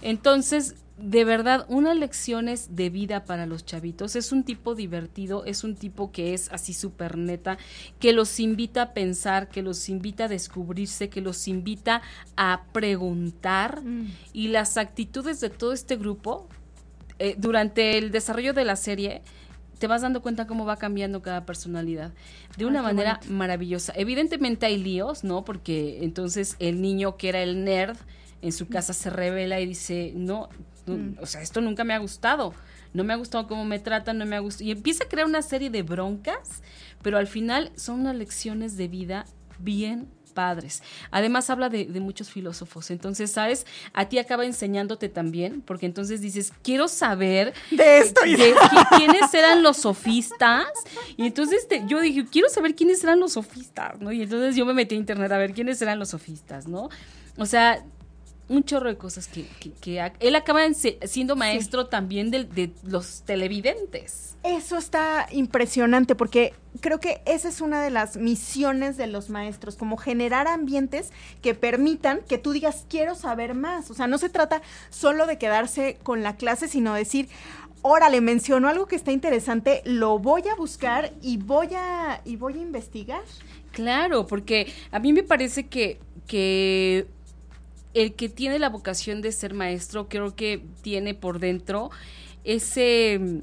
Entonces, de verdad, unas lecciones de vida para los chavitos. Es un tipo divertido, es un tipo que es así súper neta, que los invita a pensar, que los invita a descubrirse, que los invita a preguntar. Mm. Y las actitudes de todo este grupo, eh, durante el desarrollo de la serie, te vas dando cuenta cómo va cambiando cada personalidad de Ay, una manera bonito. maravillosa. Evidentemente hay líos, ¿no? Porque entonces el niño que era el nerd en su casa se revela y dice, no, Mm. o sea, esto nunca me ha gustado. No me ha gustado cómo me tratan, no me ha gustado. Y empieza a crear una serie de broncas, pero al final son unas lecciones de vida bien padres. Además habla de, de muchos filósofos. Entonces, ¿sabes? A ti acaba enseñándote también, porque entonces dices, quiero saber De esto de qui- quiénes eran los sofistas. Y entonces te- yo dije, quiero saber quiénes eran los sofistas, ¿no? Y entonces yo me metí a internet a ver quiénes eran los sofistas, ¿no? O sea, un chorro de cosas que, que- que él acaba siendo maestro también del- de, los televidentes. Eso está impresionante porque creo que esa es una de las misiones de los maestros, como generar ambientes que permitan que tú digas, quiero saber más. O sea, no se trata solo de quedarse con la clase, sino decir, órale, mencionó algo que está interesante, lo voy a buscar y voy a, y voy a investigar. Claro, porque a mí me parece que, que el que tiene la vocación de ser maestro, creo que tiene por dentro ese mm,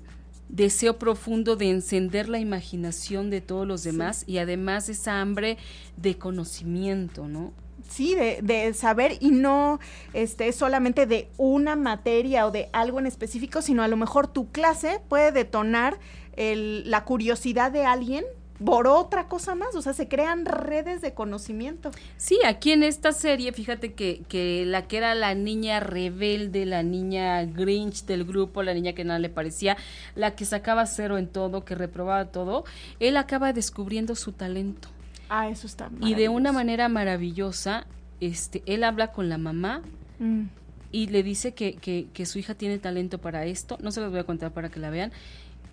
deseo profundo de encender la imaginación de todos los demás y además esa hambre de conocimiento, ¿no? Sí, de, de saber y no este, solamente de una materia o de algo en específico, sino a lo mejor tu clase puede detonar el- la curiosidad de alguien por otra cosa más, o sea, se crean redes de conocimiento. Sí, aquí en esta serie, fíjate que, que la que era la niña rebelde, la niña Grinch del grupo, la niña que nada le parecía, la que sacaba cero en todo, que reprobaba todo, él acaba descubriendo su talento. Ah, eso está Y de una manera maravillosa, este, él habla con la mamá Mm. y le dice que, que, que su hija tiene talento para esto. No se los voy a contar para que la vean.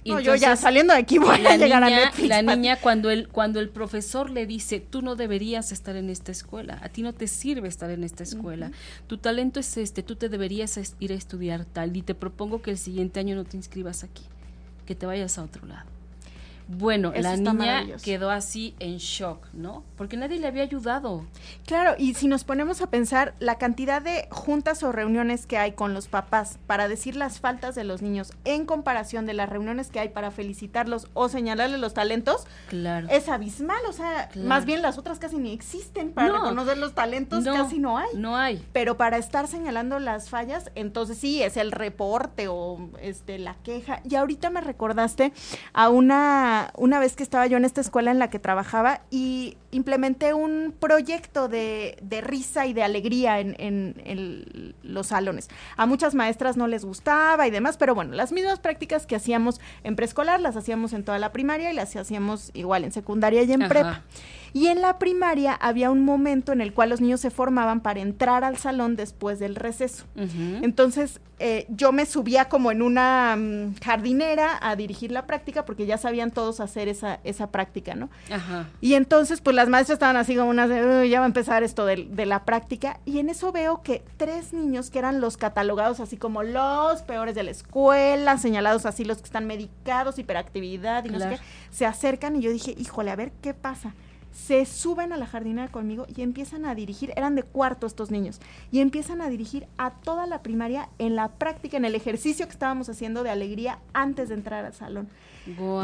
Y No, yo ya entonces, saliendo de aquí voy a llegar a Netflix. la niña cuando el cuando el profesor le dice tú no deberías estar en esta escuela a ti no te sirve estar en esta escuela tu talento es este tú te deberías ir a estudiar tal y te propongo que el siguiente año no te inscribas aquí que te vayas a otro lado bueno Eso la niña quedó así en shock no porque nadie le había ayudado Claro, y si nos ponemos a pensar la cantidad de juntas o reuniones que hay con los papás para decir las faltas de los niños en comparación de las reuniones que hay para felicitarlos o señalarles los talentos, claro es abismal. O sea, Claro. más bien las otras casi ni existen para No. reconocer los talentos, casi no hay. no hay Pero para estar señalando las fallas, entonces sí, es el reporte o este la queja. Y ahorita me recordaste a una, una vez que estaba yo en esta escuela en la que trabajaba y implementé un proyecto de, de risa y de alegría en, en- en los salones. A muchas maestras no les gustaba y demás, pero bueno, las mismas prácticas que hacíamos en preescolar las hacíamos en toda la primaria y las hacíamos igual en secundaria y en Ajá. prepa. Y en la primaria había un momento en el cual los niños se formaban para entrar al salón después del receso. Entonces eh, yo me subía como en una mm, jardinera a dirigir la práctica porque ya sabían todos hacer esa, esa práctica, ¿no? Ajá. Y entonces, pues las maestras estaban así como unas de, "Uy, ya va a empezar esto de, de la práctica. Y en eso veo que tres niños que eran los catalogados así como los peores de la escuela, señalados así los que están medicados, hiperactividad y no Claro. sé qué, se acercan y yo dije, híjole, a ver qué pasa. Se suben a la jardinera conmigo y empiezan a dirigir, eran de cuarto estos niños, y empiezan a dirigir a toda la primaria en la práctica, en el ejercicio que estábamos haciendo de alegría antes de entrar al salón.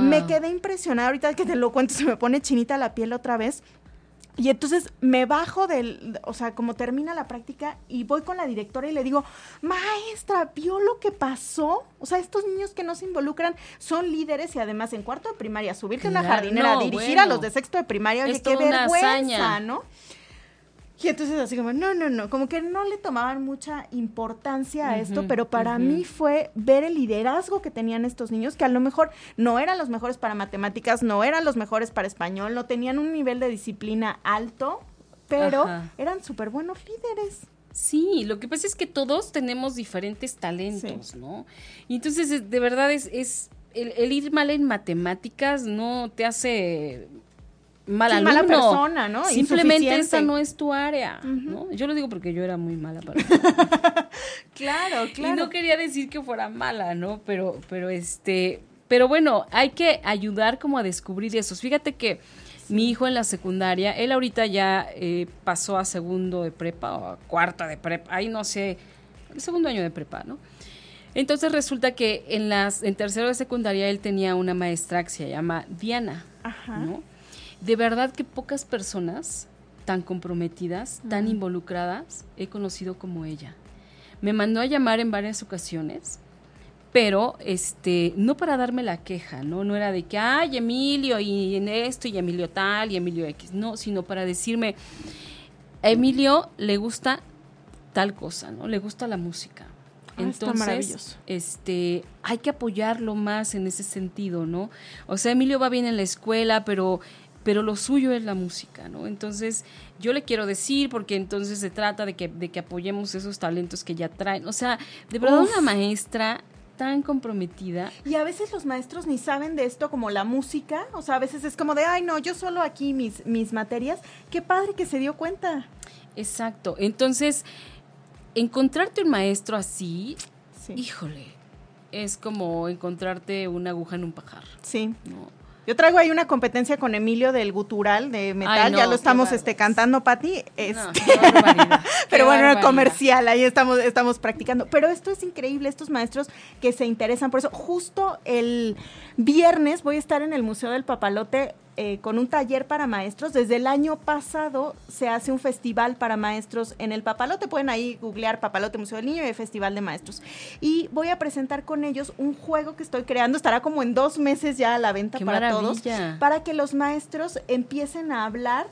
Me quedé impresionada, ahorita que te lo cuento se me pone chinita la piel otra vez. Y entonces me bajo del, o sea, como termina la práctica y voy con la directora y le digo, maestra, ¿vio lo que pasó? O sea, estos niños que no se involucran son líderes y además en cuarto de primaria, subirte a una Claro, jardinera, no, dirigir a los de sexto de primaria, oye, qué vergüenza. ¿no? Y entonces así como, no, no, no, como que no le tomaban mucha importancia a esto, pero para mí fue ver el liderazgo que tenían estos niños, que a lo mejor no eran los mejores para matemáticas, no eran los mejores para español, no tenían un nivel de disciplina alto, pero Ajá. eran súper buenos líderes. Sí, lo que pasa es que todos tenemos diferentes talentos, ¿no? Y entonces, es- de verdad, es, es el, el ir mal en matemáticas no te hace mal Sí, alumno. mala persona, ¿no? Simplemente esa no es tu área, ¿no? Yo lo digo porque yo era muy mala para Claro, Y no quería decir que fuera mala, ¿no? Pero, pero este, pero bueno, hay que ayudar como a descubrir eso. Fíjate que mi hijo en la secundaria, él ahorita ya eh, pasó a segundo de prepa o a cuarto de prepa, ahí no sé, segundo año de prepa, ¿no? Entonces resulta que en las, en tercero de secundaria él tenía una maestra que se llama Diana, Ajá. ¿no? De verdad que pocas personas tan comprometidas, tan involucradas, he conocido como ella. Me mandó a llamar en varias ocasiones, pero este, no para darme la queja, ¿no? No era de que, ay, Emilio, y en esto, y Emilio tal, y Emilio X, no, sino para decirme, a Emilio le gusta tal cosa, ¿no? Le gusta la música. Ah, Entonces, maravilloso. este, hay que apoyarlo más en ese sentido, ¿no? O sea, Emilio va bien en la escuela, pero, pero lo suyo es la música, ¿no? Entonces, yo le quiero decir, porque entonces se trata de que, de que apoyemos esos talentos que ya traen. O sea, de verdad Uf. una maestra tan comprometida. Y a veces los maestros ni saben de esto como la música, o sea, a veces es como de, ay, no, yo solo aquí mis, mis materias. Qué padre que se dio cuenta. Exacto. Entonces, encontrarte un maestro así, Sí. híjole, es como encontrarte una aguja en un pajar, Sí. ¿no? Yo traigo ahí una competencia con Emilio del gutural de metal, Ay, no, ya lo estamos este cantando Pati, este, pero bueno, barbaridad. comercial, ahí estamos estamos practicando, pero esto es increíble, estos maestros que se interesan por eso. Justo el viernes voy a estar en el Museo del Papalote eh, con un taller para maestros. Desde el año pasado se hace un festival para maestros en el Papalote. Pueden ahí googlear Papalote Museo del Niño y el Festival de Maestros. Y voy a presentar con ellos un juego que estoy creando. Estará como en dos meses ya a la venta para todos. Para que los maestros empiecen a hablar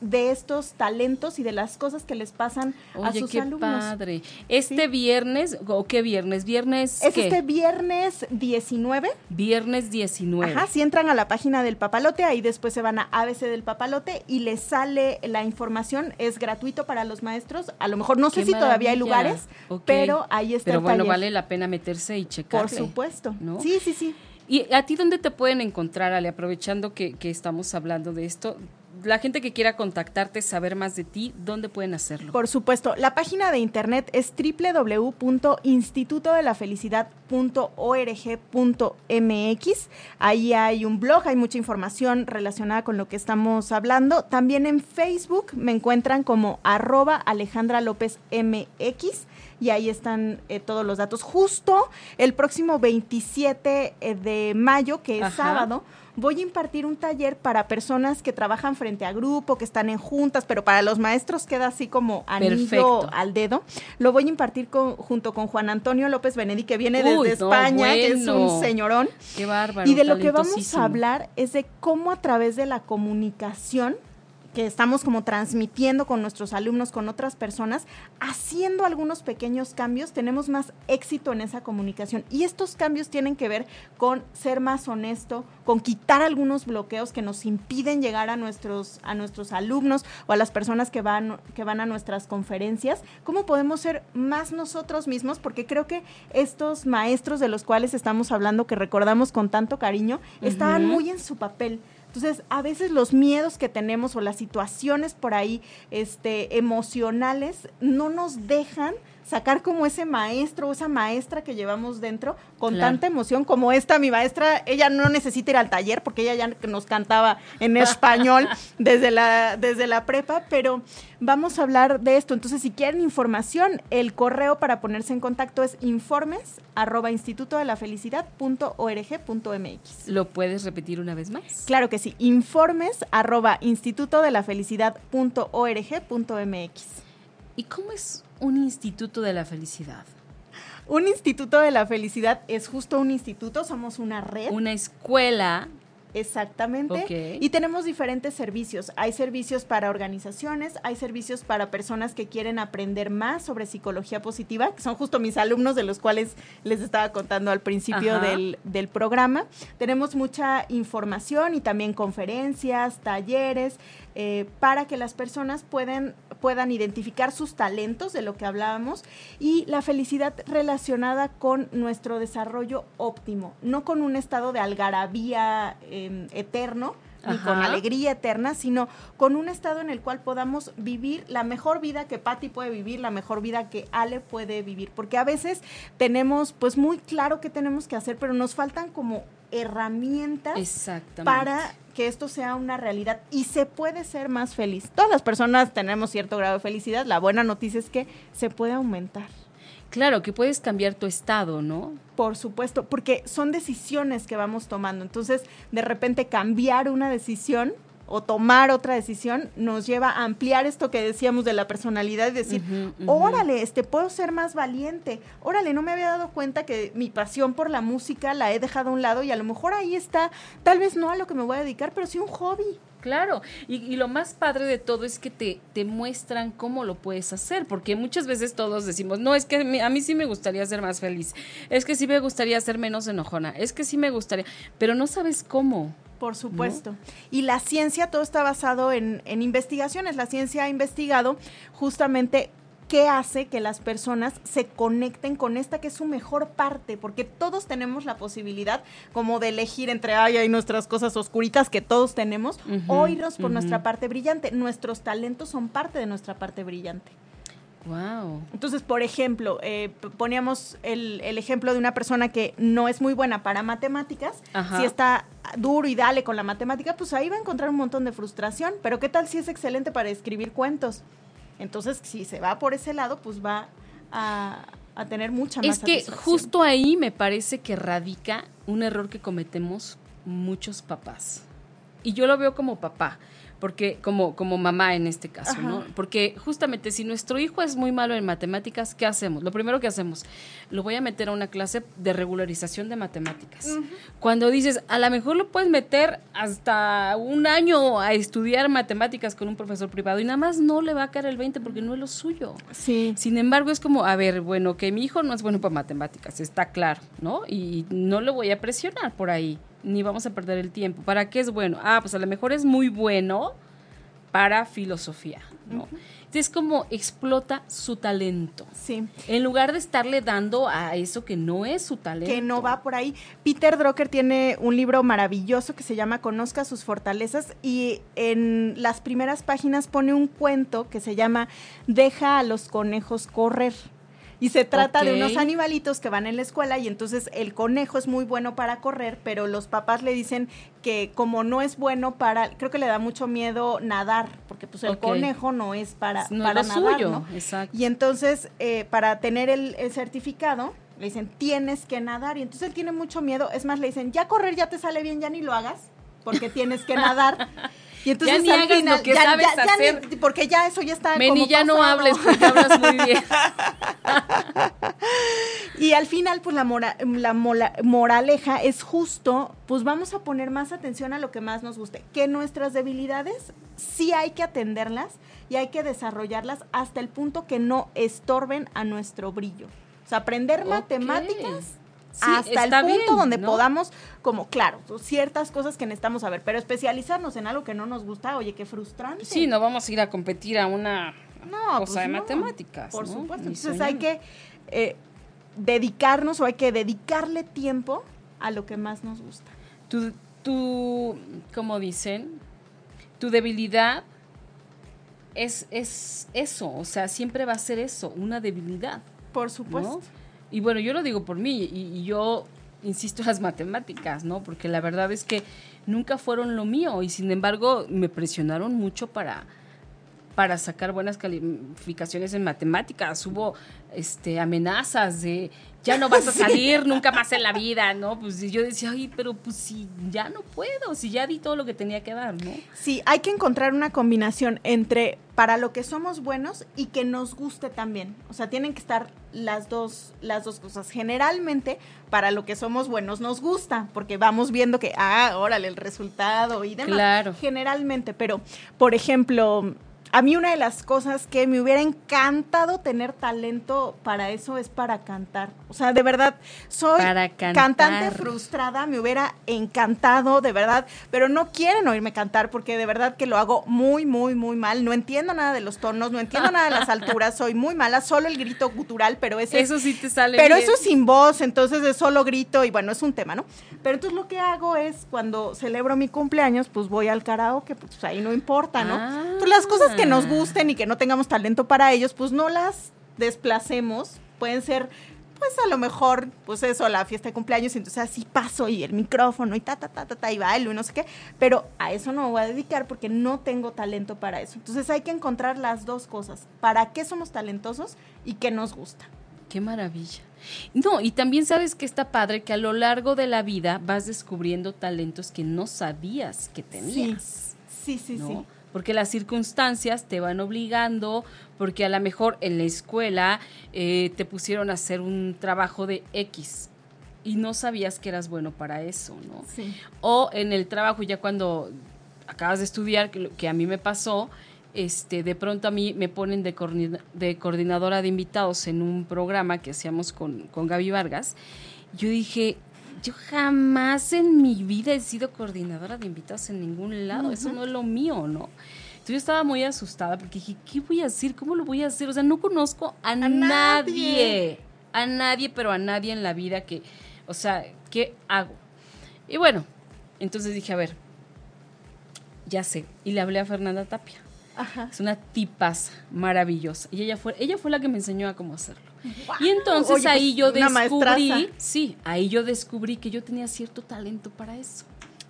de estos talentos y de las cosas que les pasan a sus qué alumnos. padre. Este viernes, ¿o qué viernes? ¿Viernes Es qué? este viernes 19. Viernes 19. Ajá, si entran a la página del Papalote, ahí después se van a ABC del Papalote y les sale la información, es gratuito para los maestros. A lo mejor no sé si todavía hay lugares, pero ahí está Pero el bueno, taller. vale la pena meterse y checar. Por supuesto. ¿no? Sí, sí, sí. ¿Y a ti dónde te pueden encontrar, Ale? Aprovechando que, que estamos hablando de esto, la gente que quiera contactarte, saber más de ti, ¿dónde pueden hacerlo? Por supuesto, la página de internet es www.institutodelafelicidad.org.mx. Ahí hay un blog, hay mucha información relacionada con lo que estamos hablando. También en Facebook me encuentran como arroba Alejandra López MX y ahí están eh, todos los datos. Justo el próximo 27 eh, de mayo, que es Ajá. sábado, voy a impartir un taller para personas que trabajan frente a grupo, que están en juntas, pero para los maestros queda así como anillo Perfecto. al dedo. Lo voy a impartir con- junto con Juan Antonio López Benedí, que viene Uy, desde no, España, que es un señorón. Qué bárbaro. Y de lo que vamos a hablar es de cómo a través de la comunicación que estamos como transmitiendo con nuestros alumnos, con otras personas, haciendo algunos pequeños cambios, tenemos más éxito en esa comunicación. Y estos cambios tienen que ver con ser más honesto, con quitar algunos bloqueos que nos impiden llegar a nuestros, a nuestros alumnos o a las personas que van, que van a nuestras conferencias. ¿Cómo podemos ser más nosotros mismos? Porque creo que estos maestros de los cuales estamos hablando, que recordamos con tanto cariño, estaban muy en su papel. Entonces, a veces los miedos que tenemos o las situaciones por ahí este, emocionales no nos dejan sacar como ese maestro o esa maestra que llevamos dentro con Claro. tanta emoción como esta, mi maestra, ella no necesita ir al taller porque ella ya nos cantaba en español desde la, desde la prepa, pero vamos a hablar de esto. Entonces, si quieren información, el correo para ponerse en contacto es informes arroba instituto de la felicidad punto org punto mx. ¿Lo puedes repetir una vez más? Claro que sí, informes arroba instituto de la felicidad punto org punto mx. ¿Y cómo es un instituto de la felicidad? Un instituto de la felicidad es justo un instituto, somos una red. Una escuela. Exactamente. Y tenemos diferentes servicios. Hay servicios para organizaciones, hay servicios para personas que quieren aprender más sobre psicología positiva, que son justo mis alumnos de los cuales les estaba contando al principio del programa. Tenemos mucha información y también conferencias, talleres, eh, para que las personas pueden, puedan identificar sus talentos de lo que hablábamos y la felicidad relacionada con nuestro desarrollo óptimo, no con un estado de algarabía eh, eterno, ni con alegría eterna, sino con un estado en el cual podamos vivir la mejor vida que Patty puede vivir, la mejor vida que Ale puede vivir. Porque a veces tenemos pues muy claro qué tenemos que hacer, pero nos faltan como herramientas para que esto sea una realidad y se puede ser más feliz. Todas las personas tenemos cierto grado de felicidad. La buena noticia es que se puede aumentar. Claro, que puedes cambiar tu estado, ¿no? Por supuesto, porque son decisiones que vamos tomando. Entonces, de repente cambiar una decisión o tomar otra decisión nos lleva a ampliar esto que decíamos de la personalidad y decir, órale, este puedo ser más valiente. Órale, no me había dado cuenta que mi pasión por la música la he dejado a un lado y a lo mejor ahí está, tal vez no a lo que me voy a dedicar, pero sí un hobby. Claro, y, y lo más padre de todo es que te, te muestran cómo lo puedes hacer, porque muchas veces todos decimos, no, es que mi- a mí sí me gustaría ser más feliz, es que sí me gustaría ser menos enojona, es que sí me gustaría, pero no sabes cómo. Por supuesto. Y la ciencia, todo está basado en, en investigaciones. La ciencia ha investigado justamente qué hace que las personas se conecten con esta que es su mejor parte, porque todos tenemos la posibilidad como de elegir entre, ay, hay nuestras cosas oscuritas que todos tenemos, o irnos por nuestra parte brillante. Nuestros talentos son parte de nuestra parte brillante. Wow. Entonces, por ejemplo, eh, poníamos el, el ejemplo de una persona que no es muy buena para matemáticas. Ajá. Si está duro y dale con la matemática, pues ahí va a encontrar un montón de frustración. Pero ¿qué tal si es excelente para escribir cuentos? Entonces, si se va por ese lado, pues va a, a tener mucha más Es que justo ahí me parece que radica un error que cometemos muchos papás. Y yo lo veo como papá porque como, como mamá en este caso, ¿no? Porque justamente si nuestro hijo es muy malo en matemáticas, ¿qué hacemos? Lo primero que hacemos, lo voy a meter a una clase de regularización de matemáticas. Cuando dices, a lo mejor lo puedes meter hasta un año a estudiar matemáticas con un profesor privado y nada más no le va a caer el 20 porque no es lo suyo. Sí. Sin embargo, es como, a ver, bueno, que mi hijo no es bueno para matemáticas, está claro, ¿no? Y no lo voy a presionar por ahí ni vamos a perder el tiempo. ¿Para qué es bueno? Ah, pues a lo mejor es muy bueno para filosofía, ¿no? Entonces, como explota su talento. Sí. En lugar de estarle dando a eso que no es su talento. Que no va por ahí. Peter Drucker tiene un libro maravilloso que se llama Conozca sus fortalezas y en las primeras páginas pone un cuento que se llama Deja a los conejos correr. Y se trata de unos animalitos que van en la escuela y entonces el conejo es muy bueno para correr, pero los papás le dicen que como no es bueno para, creo que le da mucho miedo nadar, porque pues el conejo no es para, para nadar, ¿no? Exacto. Y entonces eh, para tener el, el certificado, le dicen, tienes que nadar. Y entonces él tiene mucho miedo. Es más, le dicen, ya correr ya te sale bien, ya ni lo hagas, porque tienes que nadar. Y entonces ya ni hagas lo que sabes hacer. porque ya eso ya está Meni, ya no hables porque hablas muy bien. y al final, pues la, la moraleja es justo, pues vamos a poner más atención a lo que más nos guste. Que nuestras debilidades sí hay que atenderlas y hay que desarrollarlas hasta el punto que no estorben a nuestro brillo. O sea, aprender matemáticas hasta el punto donde podamos, como claro, ciertas cosas que necesitamos saber, pero especializarnos en algo que no nos gusta, oye, qué frustrante. Sí, no vamos a ir a competir a una cosa pues de matemáticas. Por supuesto. Entonces hay que eh, dedicarnos o hay que dedicarle tiempo a lo que más nos gusta. Tu, tu como dicen, tu debilidad es, es eso, o sea, siempre va a ser eso, una debilidad. Por supuesto. Y bueno, yo lo digo por mí y, yo insisto en las matemáticas, ¿no? Porque la verdad es que nunca fueron lo mío y sin embargo me presionaron mucho para, para sacar buenas calificaciones en matemáticas. Hubo este, amenazas de ya no vas a salir nunca más en la vida, ¿no? Pues yo decía, ay, pero pues si ya no puedo, si ya di todo lo que tenía que dar, ¿no? Sí, hay que encontrar una combinación entre para lo que somos buenos y que nos guste también. O sea, tienen que estar las dos, las dos cosas. Generalmente, para lo que somos buenos nos gusta, porque vamos viendo que, ah, órale, el resultado y demás. Claro. Generalmente, pero, por ejemplo, a mí una de las cosas que me hubiera encantado tener talento para eso es para cantar. O sea, de verdad, soy cantante frustrada, me hubiera encantado, de verdad, pero no quieren oírme cantar porque de verdad que lo hago muy, muy, muy mal. No entiendo nada de los tonos, no entiendo nada de las alturas, soy muy mala, solo el grito gutural, pero ese, Eso sí te sale Pero eso es sin voz, entonces es solo grito y bueno, es un tema, ¿no? Pero entonces lo que hago es cuando celebro mi cumpleaños, pues voy al karaoke, pues ahí no importa, ¿no? Ah. Entonces, las cosas que nos gusten y que no tengamos talento para ellos, pues no las desplacemos. Pueden ser, pues a lo mejor, pues eso, la fiesta de cumpleaños, y entonces así paso y el micrófono y ta, ta, ta, ta, ta, y bailo y no sé qué. Pero a eso no me voy a dedicar porque no tengo talento para eso. Entonces hay que encontrar las dos cosas. ¿Para qué somos talentosos y qué nos gusta? Qué maravilla. No, y también sabes que está padre que a lo largo de la vida vas descubriendo talentos que no sabías que tenías. Sí, sí, sí porque las circunstancias te van obligando, porque a lo mejor en la escuela eh, te pusieron a hacer un trabajo de X y no sabías que eras bueno para eso, ¿no? Sí. O en el trabajo ya cuando acabas de estudiar, que, a mí me pasó, este, de pronto a mí me ponen de, de coordinadora de invitados en un programa que hacíamos con, con Gaby Vargas. Yo dije, yo jamás en mi vida he sido coordinadora de invitados en ningún lado, eso no es lo mío, ¿no? Entonces yo estaba muy asustada porque dije, ¿qué voy a hacer? ¿Cómo lo voy a hacer? O sea, no conozco a, nadie. a nadie, pero a nadie en la vida que, o sea, ¿qué hago? Y bueno, entonces dije, a ver, ya sé, y le hablé a Fernanda Tapia. Es una tipaza maravillosa. Y ella fue, ella fue la que me enseñó a cómo hacerlo. Y entonces ahí pues, yo descubrí, sí, ahí yo descubrí que yo tenía cierto talento para eso.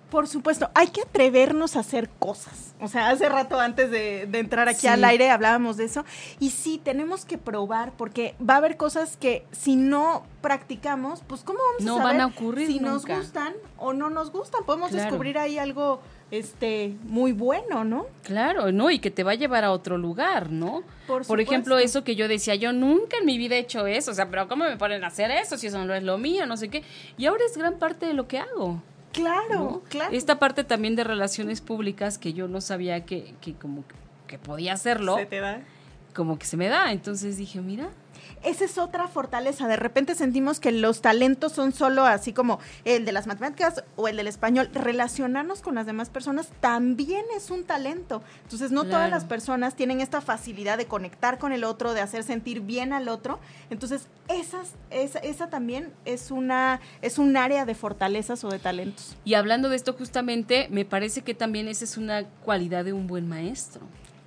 Por supuesto, hay que atrevernos a hacer cosas. O sea, hace rato antes de, de entrar aquí Sí. al aire hablábamos de eso. Y sí, tenemos que probar porque va a haber cosas que si no practicamos, pues ¿cómo vamos No a saber van a ocurrir si nos gustan o no nos gustan? Podemos Claro. descubrir ahí algo este muy bueno, ¿no? Claro, ¿no? Y que te va a llevar a otro lugar, ¿no? Por Por ejemplo, eso que yo decía, yo nunca en mi vida he hecho eso, o sea, pero ¿cómo me ponen a hacer eso si eso no es lo mío, no sé qué? Y ahora es gran parte de lo que hago. Claro, ¿no? claro. Esta parte también de relaciones públicas que yo no sabía que, que como que, que podía hacerlo, Se te da. como que se me da. Entonces dije, mira, Esa es otra fortaleza. De repente sentimos que los talentos son solo así como el de las matemáticas o el del español. Relacionarnos con las demás personas también es un talento. Entonces, no todas las personas tienen esta facilidad de conectar con el otro, de hacer sentir bien al otro. Entonces, esas, esa, esa también es una es un área de fortalezas o de talentos. y hablando de esto justamente, me parece que también esa es una cualidad de un buen maestro.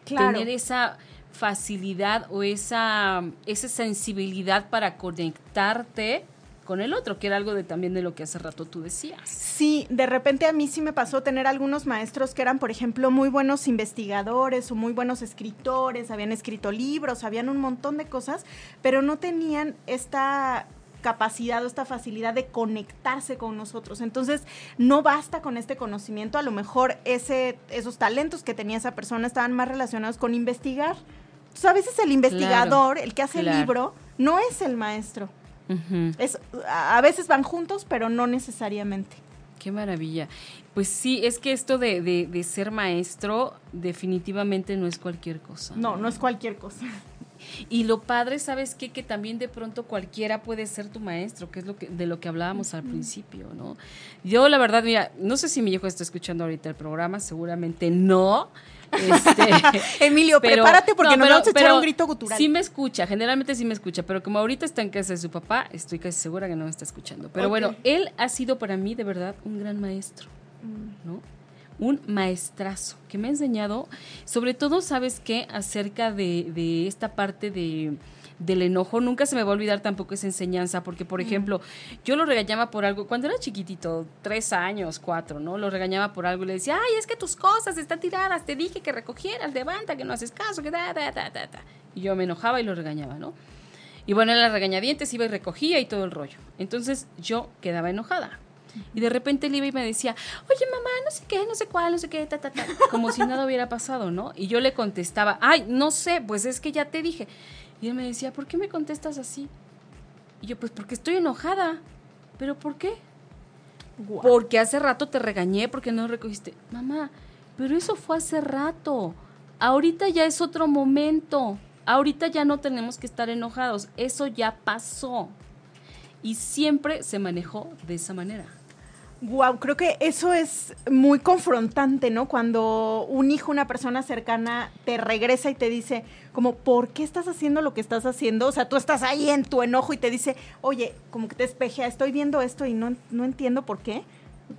Claro. Tener esa facilidad o esa, esa sensibilidad para conectarte con el otro, que era algo de también de lo que hace rato tú decías. Sí, de repente a mí sí me pasó tener algunos maestros que eran, por ejemplo, muy buenos investigadores o muy buenos escritores, habían escrito libros, habían un montón de cosas, pero no tenían esta capacidad o esta facilidad de conectarse con nosotros. Entonces, no basta con este conocimiento, a lo mejor ese, esos talentos que tenía esa persona estaban más relacionados con investigar. Entonces, a veces el investigador, el que hace claro. el libro, no es el maestro. Es, a a veces van juntos, pero no necesariamente. Qué maravilla. Pues sí, es que esto de, de- de ser maestro definitivamente no es cualquier cosa. No, no es cualquier cosa. Y lo padre, ¿sabes qué? Que también de pronto cualquiera puede ser tu maestro, que es lo que, de lo que hablábamos al principio, ¿no? Yo, la verdad, mira, no sé si mi hijo está escuchando ahorita el programa, seguramente no. Este, Emilio, pero- prepárate porque no, nos pero- vamos a echar pero un grito gutural. Sí me escucha, generalmente sí me escucha, pero como ahorita está en casa de su papá, estoy casi segura que no me está escuchando. Pero bueno, él ha sido para mí de verdad un gran maestro, Mm. ¿no? Un maestrazo que me ha enseñado, sobre todo, ¿sabes qué? Acerca de, de esta parte de del enojo, nunca se me va a olvidar tampoco esa enseñanza, porque, por ejemplo, yo lo regañaba por algo, cuando era chiquitito, tres años, cuatro, ¿no? Lo regañaba por algo y le decía, ay, es que tus cosas están tiradas, te dije que recogieras, levanta, que no haces caso, que da, da, da, da, da. Y yo me enojaba y lo regañaba, ¿no? Y bueno, en la regañadientes iba y recogía y todo el rollo. Entonces yo quedaba enojada. Y de repente él iba y me decía, oye mamá, no sé qué, no sé cuál, no sé qué, ta, ta, ta. Como si nada hubiera pasado, ¿no? Y yo le contestaba, ay, no sé, pues es que ya te dije. Y él me decía, ¿por qué me contestas así? Y yo, pues porque estoy enojada. ¿Pero por qué? Porque hace rato te regañé porque no recogiste. Mamá, pero eso fue hace rato. Ahorita ya es otro momento. Ahorita ya no tenemos que estar enojados. Eso ya pasó. Y siempre se manejó de esa manera. Guau, creo que eso es muy confrontante, ¿no? Cuando un hijo, una persona cercana te regresa y te dice, como, ¿por qué estás haciendo lo que estás haciendo? O sea, tú estás ahí en tu enojo y te dice, oye, como que te espejea, estoy viendo esto y no, no entiendo por qué.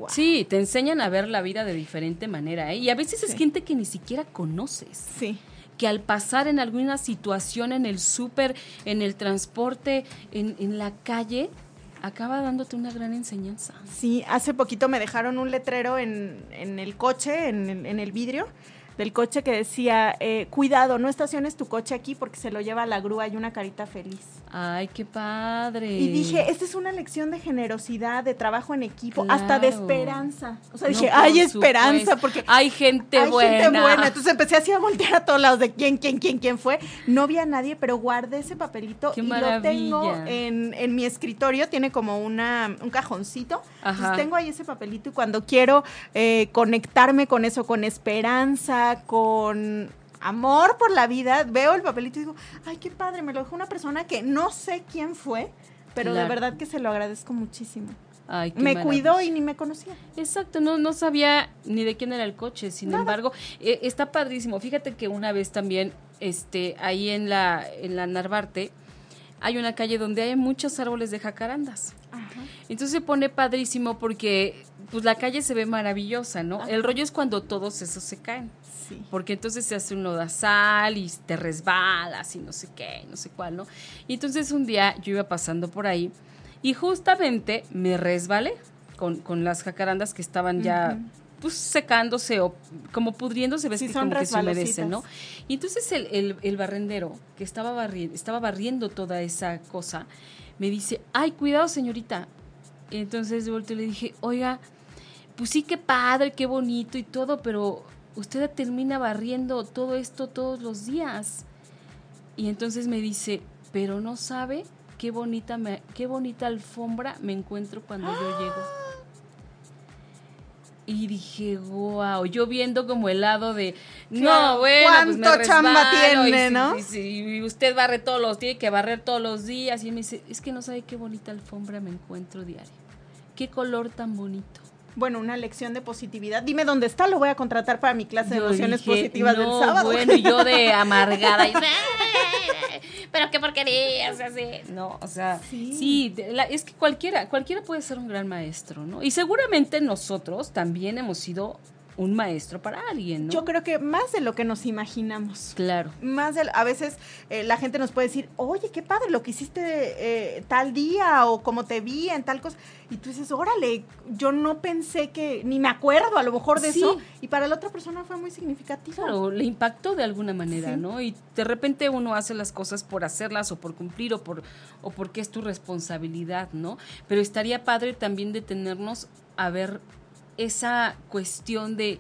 Sí, te enseñan a ver la vida de diferente manera. ¿eh? Y a veces es gente que ni siquiera conoces. Sí. que al pasar en alguna situación en el súper, en el transporte, en, en la calle, acaba dándote una gran enseñanza. Sí, hace poquito me dejaron un letrero en, en el coche, en, en el vidrio del coche que decía, eh, cuidado, no estaciones tu coche aquí porque se lo lleva a la grúa y una carita feliz. Ay, qué padre. Y dije, esta es una lección de generosidad, de trabajo en equipo, hasta de esperanza. O sea, No, dije, hay esperanza, supuesto. porque hay gente hay buena. gente buena. Entonces empecé así a voltear a todos lados de quién, quién, quién, quién fue. No vi a nadie, pero guardé ese papelito Qué y lo tengo en, en mi escritorio. Tiene como una, un cajoncito. Ajá. Entonces tengo ahí ese papelito y cuando quiero eh, conectarme con eso, con esperanza, con amor por la vida, veo el papelito y digo, ay, qué padre, me lo dejó una persona que no sé quién fue, pero de verdad que se lo agradezco muchísimo. Ay, qué Me maravilla. cuidó y ni me conocía. Exacto, no, no sabía ni de quién era el coche, sin embargo, eh, está padrísimo. Fíjate que una vez también, este, ahí en la, en la Narvarte, hay una calle donde hay muchos árboles de jacarandas. Entonces se pone padrísimo porque pues la calle se ve maravillosa, ¿no? El rollo es cuando todos esos se caen. Sí. Porque entonces se hace un lodazal y te resbalas y no sé qué, no sé cuál, ¿no? Y entonces un día yo iba pasando por ahí y justamente me resbalé. con, con las jacarandas que estaban ya pues secándose o como pudriéndose, ves Sí, que como que se humedecen, ¿no? Y entonces el, el- el barrendero que estaba, barri- estaba barriendo toda esa cosa, me dice, ay, cuidado señorita. Entonces de vuelta le dije, oiga, pues sí, qué padre, qué bonito y todo, pero usted termina barriendo todo esto todos los días. Y entonces me dice, pero no sabe qué bonita, me- qué bonita alfombra me encuentro cuando yo llego. Y dije, wow, yo viendo como el lado de, Claro, no, bueno, pues me ¿cuánto chamba y tiene, no? y usted barre todos los, tiene que barrer todos los días. Y me dice, es que no sabe qué bonita alfombra me encuentro diario. Qué color tan bonito. Bueno, una lección de positividad. Dime dónde está, lo voy a contratar para mi clase de emociones dije, positivas no, del sábado. Bueno, y yo de amargada. y, pero qué porquería, o sea, sí. No, o sea, Sí. sí, la- es que cualquiera, cualquiera puede ser un gran maestro, ¿no? Y seguramente nosotros también hemos sido un maestro para alguien, ¿no? Yo creo que más de lo que nos imaginamos. Claro. Más de, a veces eh, la gente nos puede decir, oye, qué padre lo que hiciste eh, tal día o como te vi en tal cosa. Y tú dices, órale, yo no pensé que, ni me acuerdo a lo mejor de Sí. eso. Y para la otra persona fue muy significativo. Claro, le impactó de alguna manera, Sí. ¿no? Y de repente uno hace las cosas por hacerlas o por cumplir o por o porque es tu responsabilidad, ¿no? Pero estaría padre también detenernos a ver esa cuestión de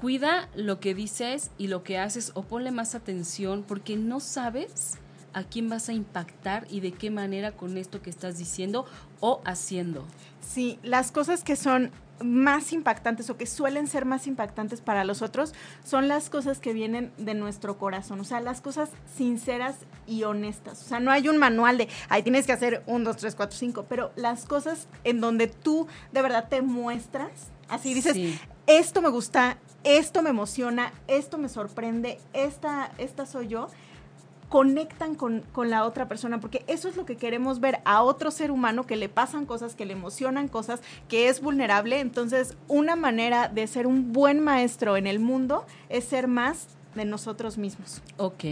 cuida lo que dices y lo que haces o ponle más atención porque no sabes a quién vas a impactar y de qué manera con esto que estás diciendo o haciendo. Sí, las cosas que son más impactantes o que suelen ser más impactantes para los otros son las cosas que vienen de nuestro corazón, o sea, las cosas sinceras y honestas. O sea, no hay un manual de, ahí tienes que hacer un, dos, tres, cuatro, cinco, pero las cosas en donde tú de verdad te muestras, así dices, Sí. esto me gusta, esto me emociona, esto me sorprende, esta, esta soy yo, conectan con, con la otra persona, porque eso es lo que queremos ver a otro ser humano que le pasan cosas, que le emocionan cosas, que es vulnerable. Entonces, una manera de ser un buen maestro en el mundo es ser más de nosotros mismos. Ok.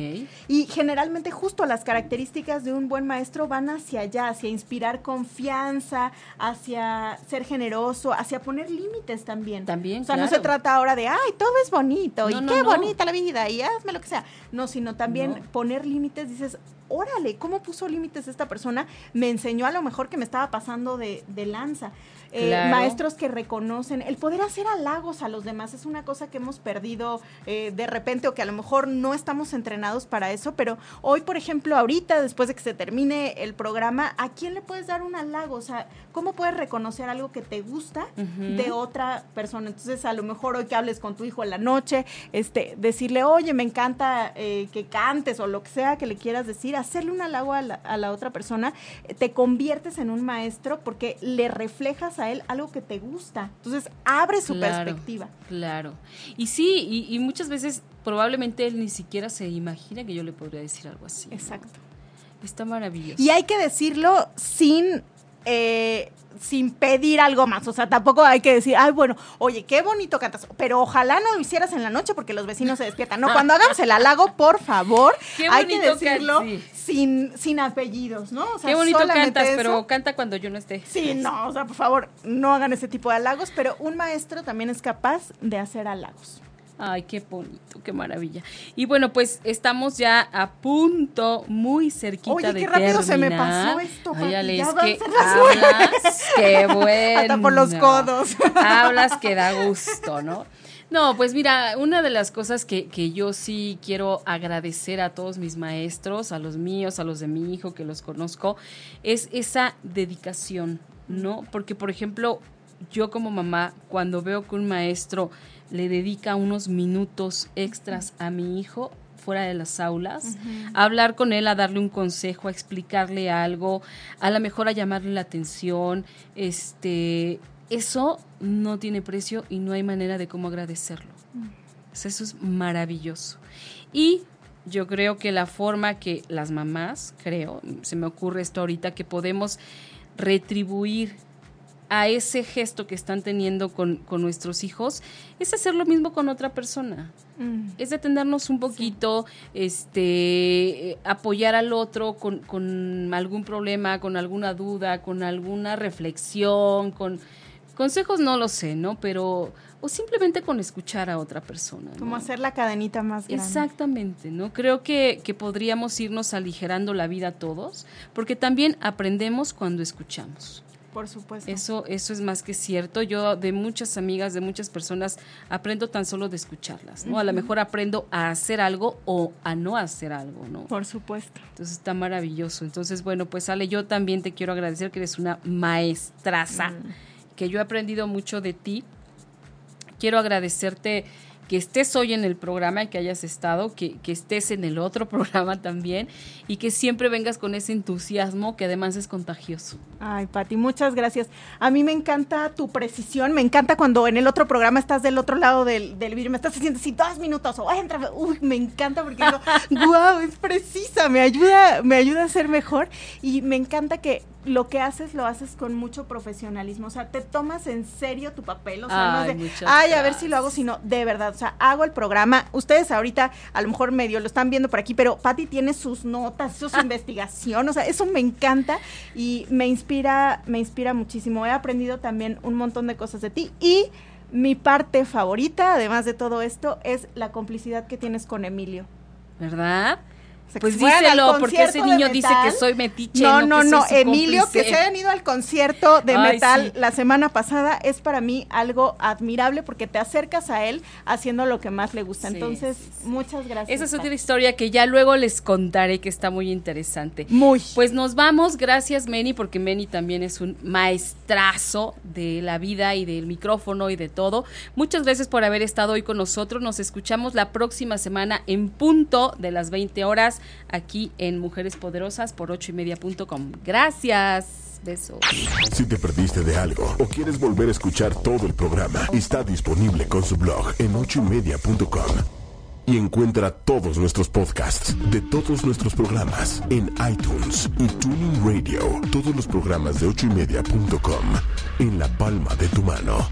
Y generalmente justo las características de un buen maestro van hacia allá, hacia inspirar confianza, hacia ser generoso, hacia poner límites también. También, O sea, no se trata ahora de, ay, todo es bonito y No, qué no. bonita la vida y hazme lo que sea. No, sino también poner límites, dices, órale, ¿cómo puso límites esta persona? Me enseñó a lo mejor que me estaba pasando de, de lanza. Eh, Claro. maestros que reconocen el poder hacer halagos a los demás es una cosa que hemos perdido eh, de repente o que a lo mejor no estamos entrenados para eso, pero hoy, por ejemplo, ahorita, después de que se termine el programa, ¿a quién le puedes dar un halago? O sea, ¿cómo puedes reconocer algo que te gusta de otra persona? Entonces, a lo mejor hoy que hables con tu hijo en la noche, este, decirle, oye, me encanta eh, que cantes o lo que sea que le quieras decir, hacerle un halago a la, a la otra persona, eh, te conviertes en un maestro porque le reflejas a él algo que te gusta. Entonces, abre su Claro, perspectiva. Claro. Y sí, y, y muchas veces probablemente él ni siquiera se imagina que yo le podría decir algo así. ¿no? Exacto. Está maravilloso. Y hay que decirlo sin, eh, sin pedir algo más. O sea, tampoco hay que decir, ay, bueno, oye, qué bonito cantas, pero ojalá no lo hicieras en la noche porque los vecinos se despiertan. No, cuando hagamos el halago, por favor, Qué hay que can- decirlo sí. sin, sin apellidos, ¿no? O sea, Qué bonito cantas, eso. pero canta cuando yo no esté. Sí, no, o sea, por favor, no hagan ese tipo de halagos, pero un maestro también es capaz de hacer halagos. Ay, qué bonito, qué maravilla. Y bueno, pues estamos ya a punto, muy cerquita Oye, de qué rápido se me pasó esto, Ay, Ale, ya es que hablas, qué bueno. Hasta por los codos. Hablas que da gusto, ¿no? No, pues mira, una de las cosas que, que yo sí quiero agradecer a todos mis maestros, a los míos, a los de mi hijo que los conozco, es esa dedicación, ¿no? Porque, por ejemplo, yo como mamá, cuando veo que un maestro le dedica unos minutos extras a mi hijo fuera de las aulas, a hablar con él, a darle un consejo, a explicarle algo, a lo mejor a llamarle la atención, este, eso no tiene precio y no hay manera de cómo agradecerlo. Sea, Eso es maravilloso. Y yo creo que la forma que las mamás, creo, se me ocurre esto ahorita, que podemos retribuir a ese gesto que están teniendo con, con nuestros hijos, es hacer lo mismo con otra persona. Mm. Es detenernos un poquito, este, apoyar al otro con, con algún problema, con alguna duda, con alguna reflexión, con consejos no lo sé, ¿no? Pero o simplemente con escuchar a otra persona. ¿no? Como hacer la cadenita más grande. Exactamente, ¿no? Creo que, que podríamos irnos aligerando la vida todos, porque también aprendemos cuando escuchamos. Por supuesto. Eso, eso es más que cierto. Yo de muchas amigas, de muchas personas, aprendo tan solo de escucharlas, ¿no? A lo mejor aprendo a hacer algo o a no hacer algo, ¿no? Por supuesto. Entonces está maravilloso. Entonces, bueno, pues Ale, yo también te quiero agradecer que eres una maestraza, Mm. que yo he aprendido mucho de ti. Quiero agradecerte que estés hoy en el programa y que hayas estado, que, que estés en el otro programa también y que siempre vengas con ese entusiasmo que además es contagioso. Ay, Pati, muchas gracias. A mí me encanta tu precisión, me encanta cuando en el otro programa estás del otro lado del, del vidrio, me estás haciendo así dos minutos o entra, uy, me encanta porque digo, wow, es precisa, me ayuda, me ayuda a ser mejor y me encanta que lo que haces lo haces con mucho profesionalismo, o sea, te tomas en serio tu papel, o sea, no Ay, es de, ay, a ver si lo hago, gracias. sino de verdad, o sea, hago el programa, ustedes ahorita a lo mejor medio lo están viendo por aquí, pero Patti tiene sus notas, su investigación, o sea, eso me encanta y me inspira, me inspira muchísimo. He aprendido también un montón de cosas de ti y mi parte favorita, además de todo esto, es la complicidad que tienes con Emilio. ¿Verdad? Pues díselo, porque ese niño dice que soy metiche. No, no, no, Emilio, que se hayan ido al concierto de Ay, metal sí. la semana pasada es para mí algo admirable porque te acercas a él haciendo lo que más le gusta. Sí, Entonces, sí, muchas gracias. Esa es otra historia que ya luego les contaré que está muy interesante. Muy. Pues nos vamos, gracias Meni, porque Meni también es un maestrazo de la vida y del micrófono y de todo. Muchas gracias por haber estado hoy con nosotros. Nos escuchamos la próxima semana en punto de las 20 horas aquí en Mujeres Poderosas por ocho y media.com. Gracias. Besos. Si te perdiste de algo o quieres volver a escuchar todo el programa, está disponible con su blog en ochoymedia.com. Y encuentra todos nuestros podcasts de todos nuestros programas en iTunes y Tuning Radio. Todos los programas de ochoymedia.com en la palma de tu mano.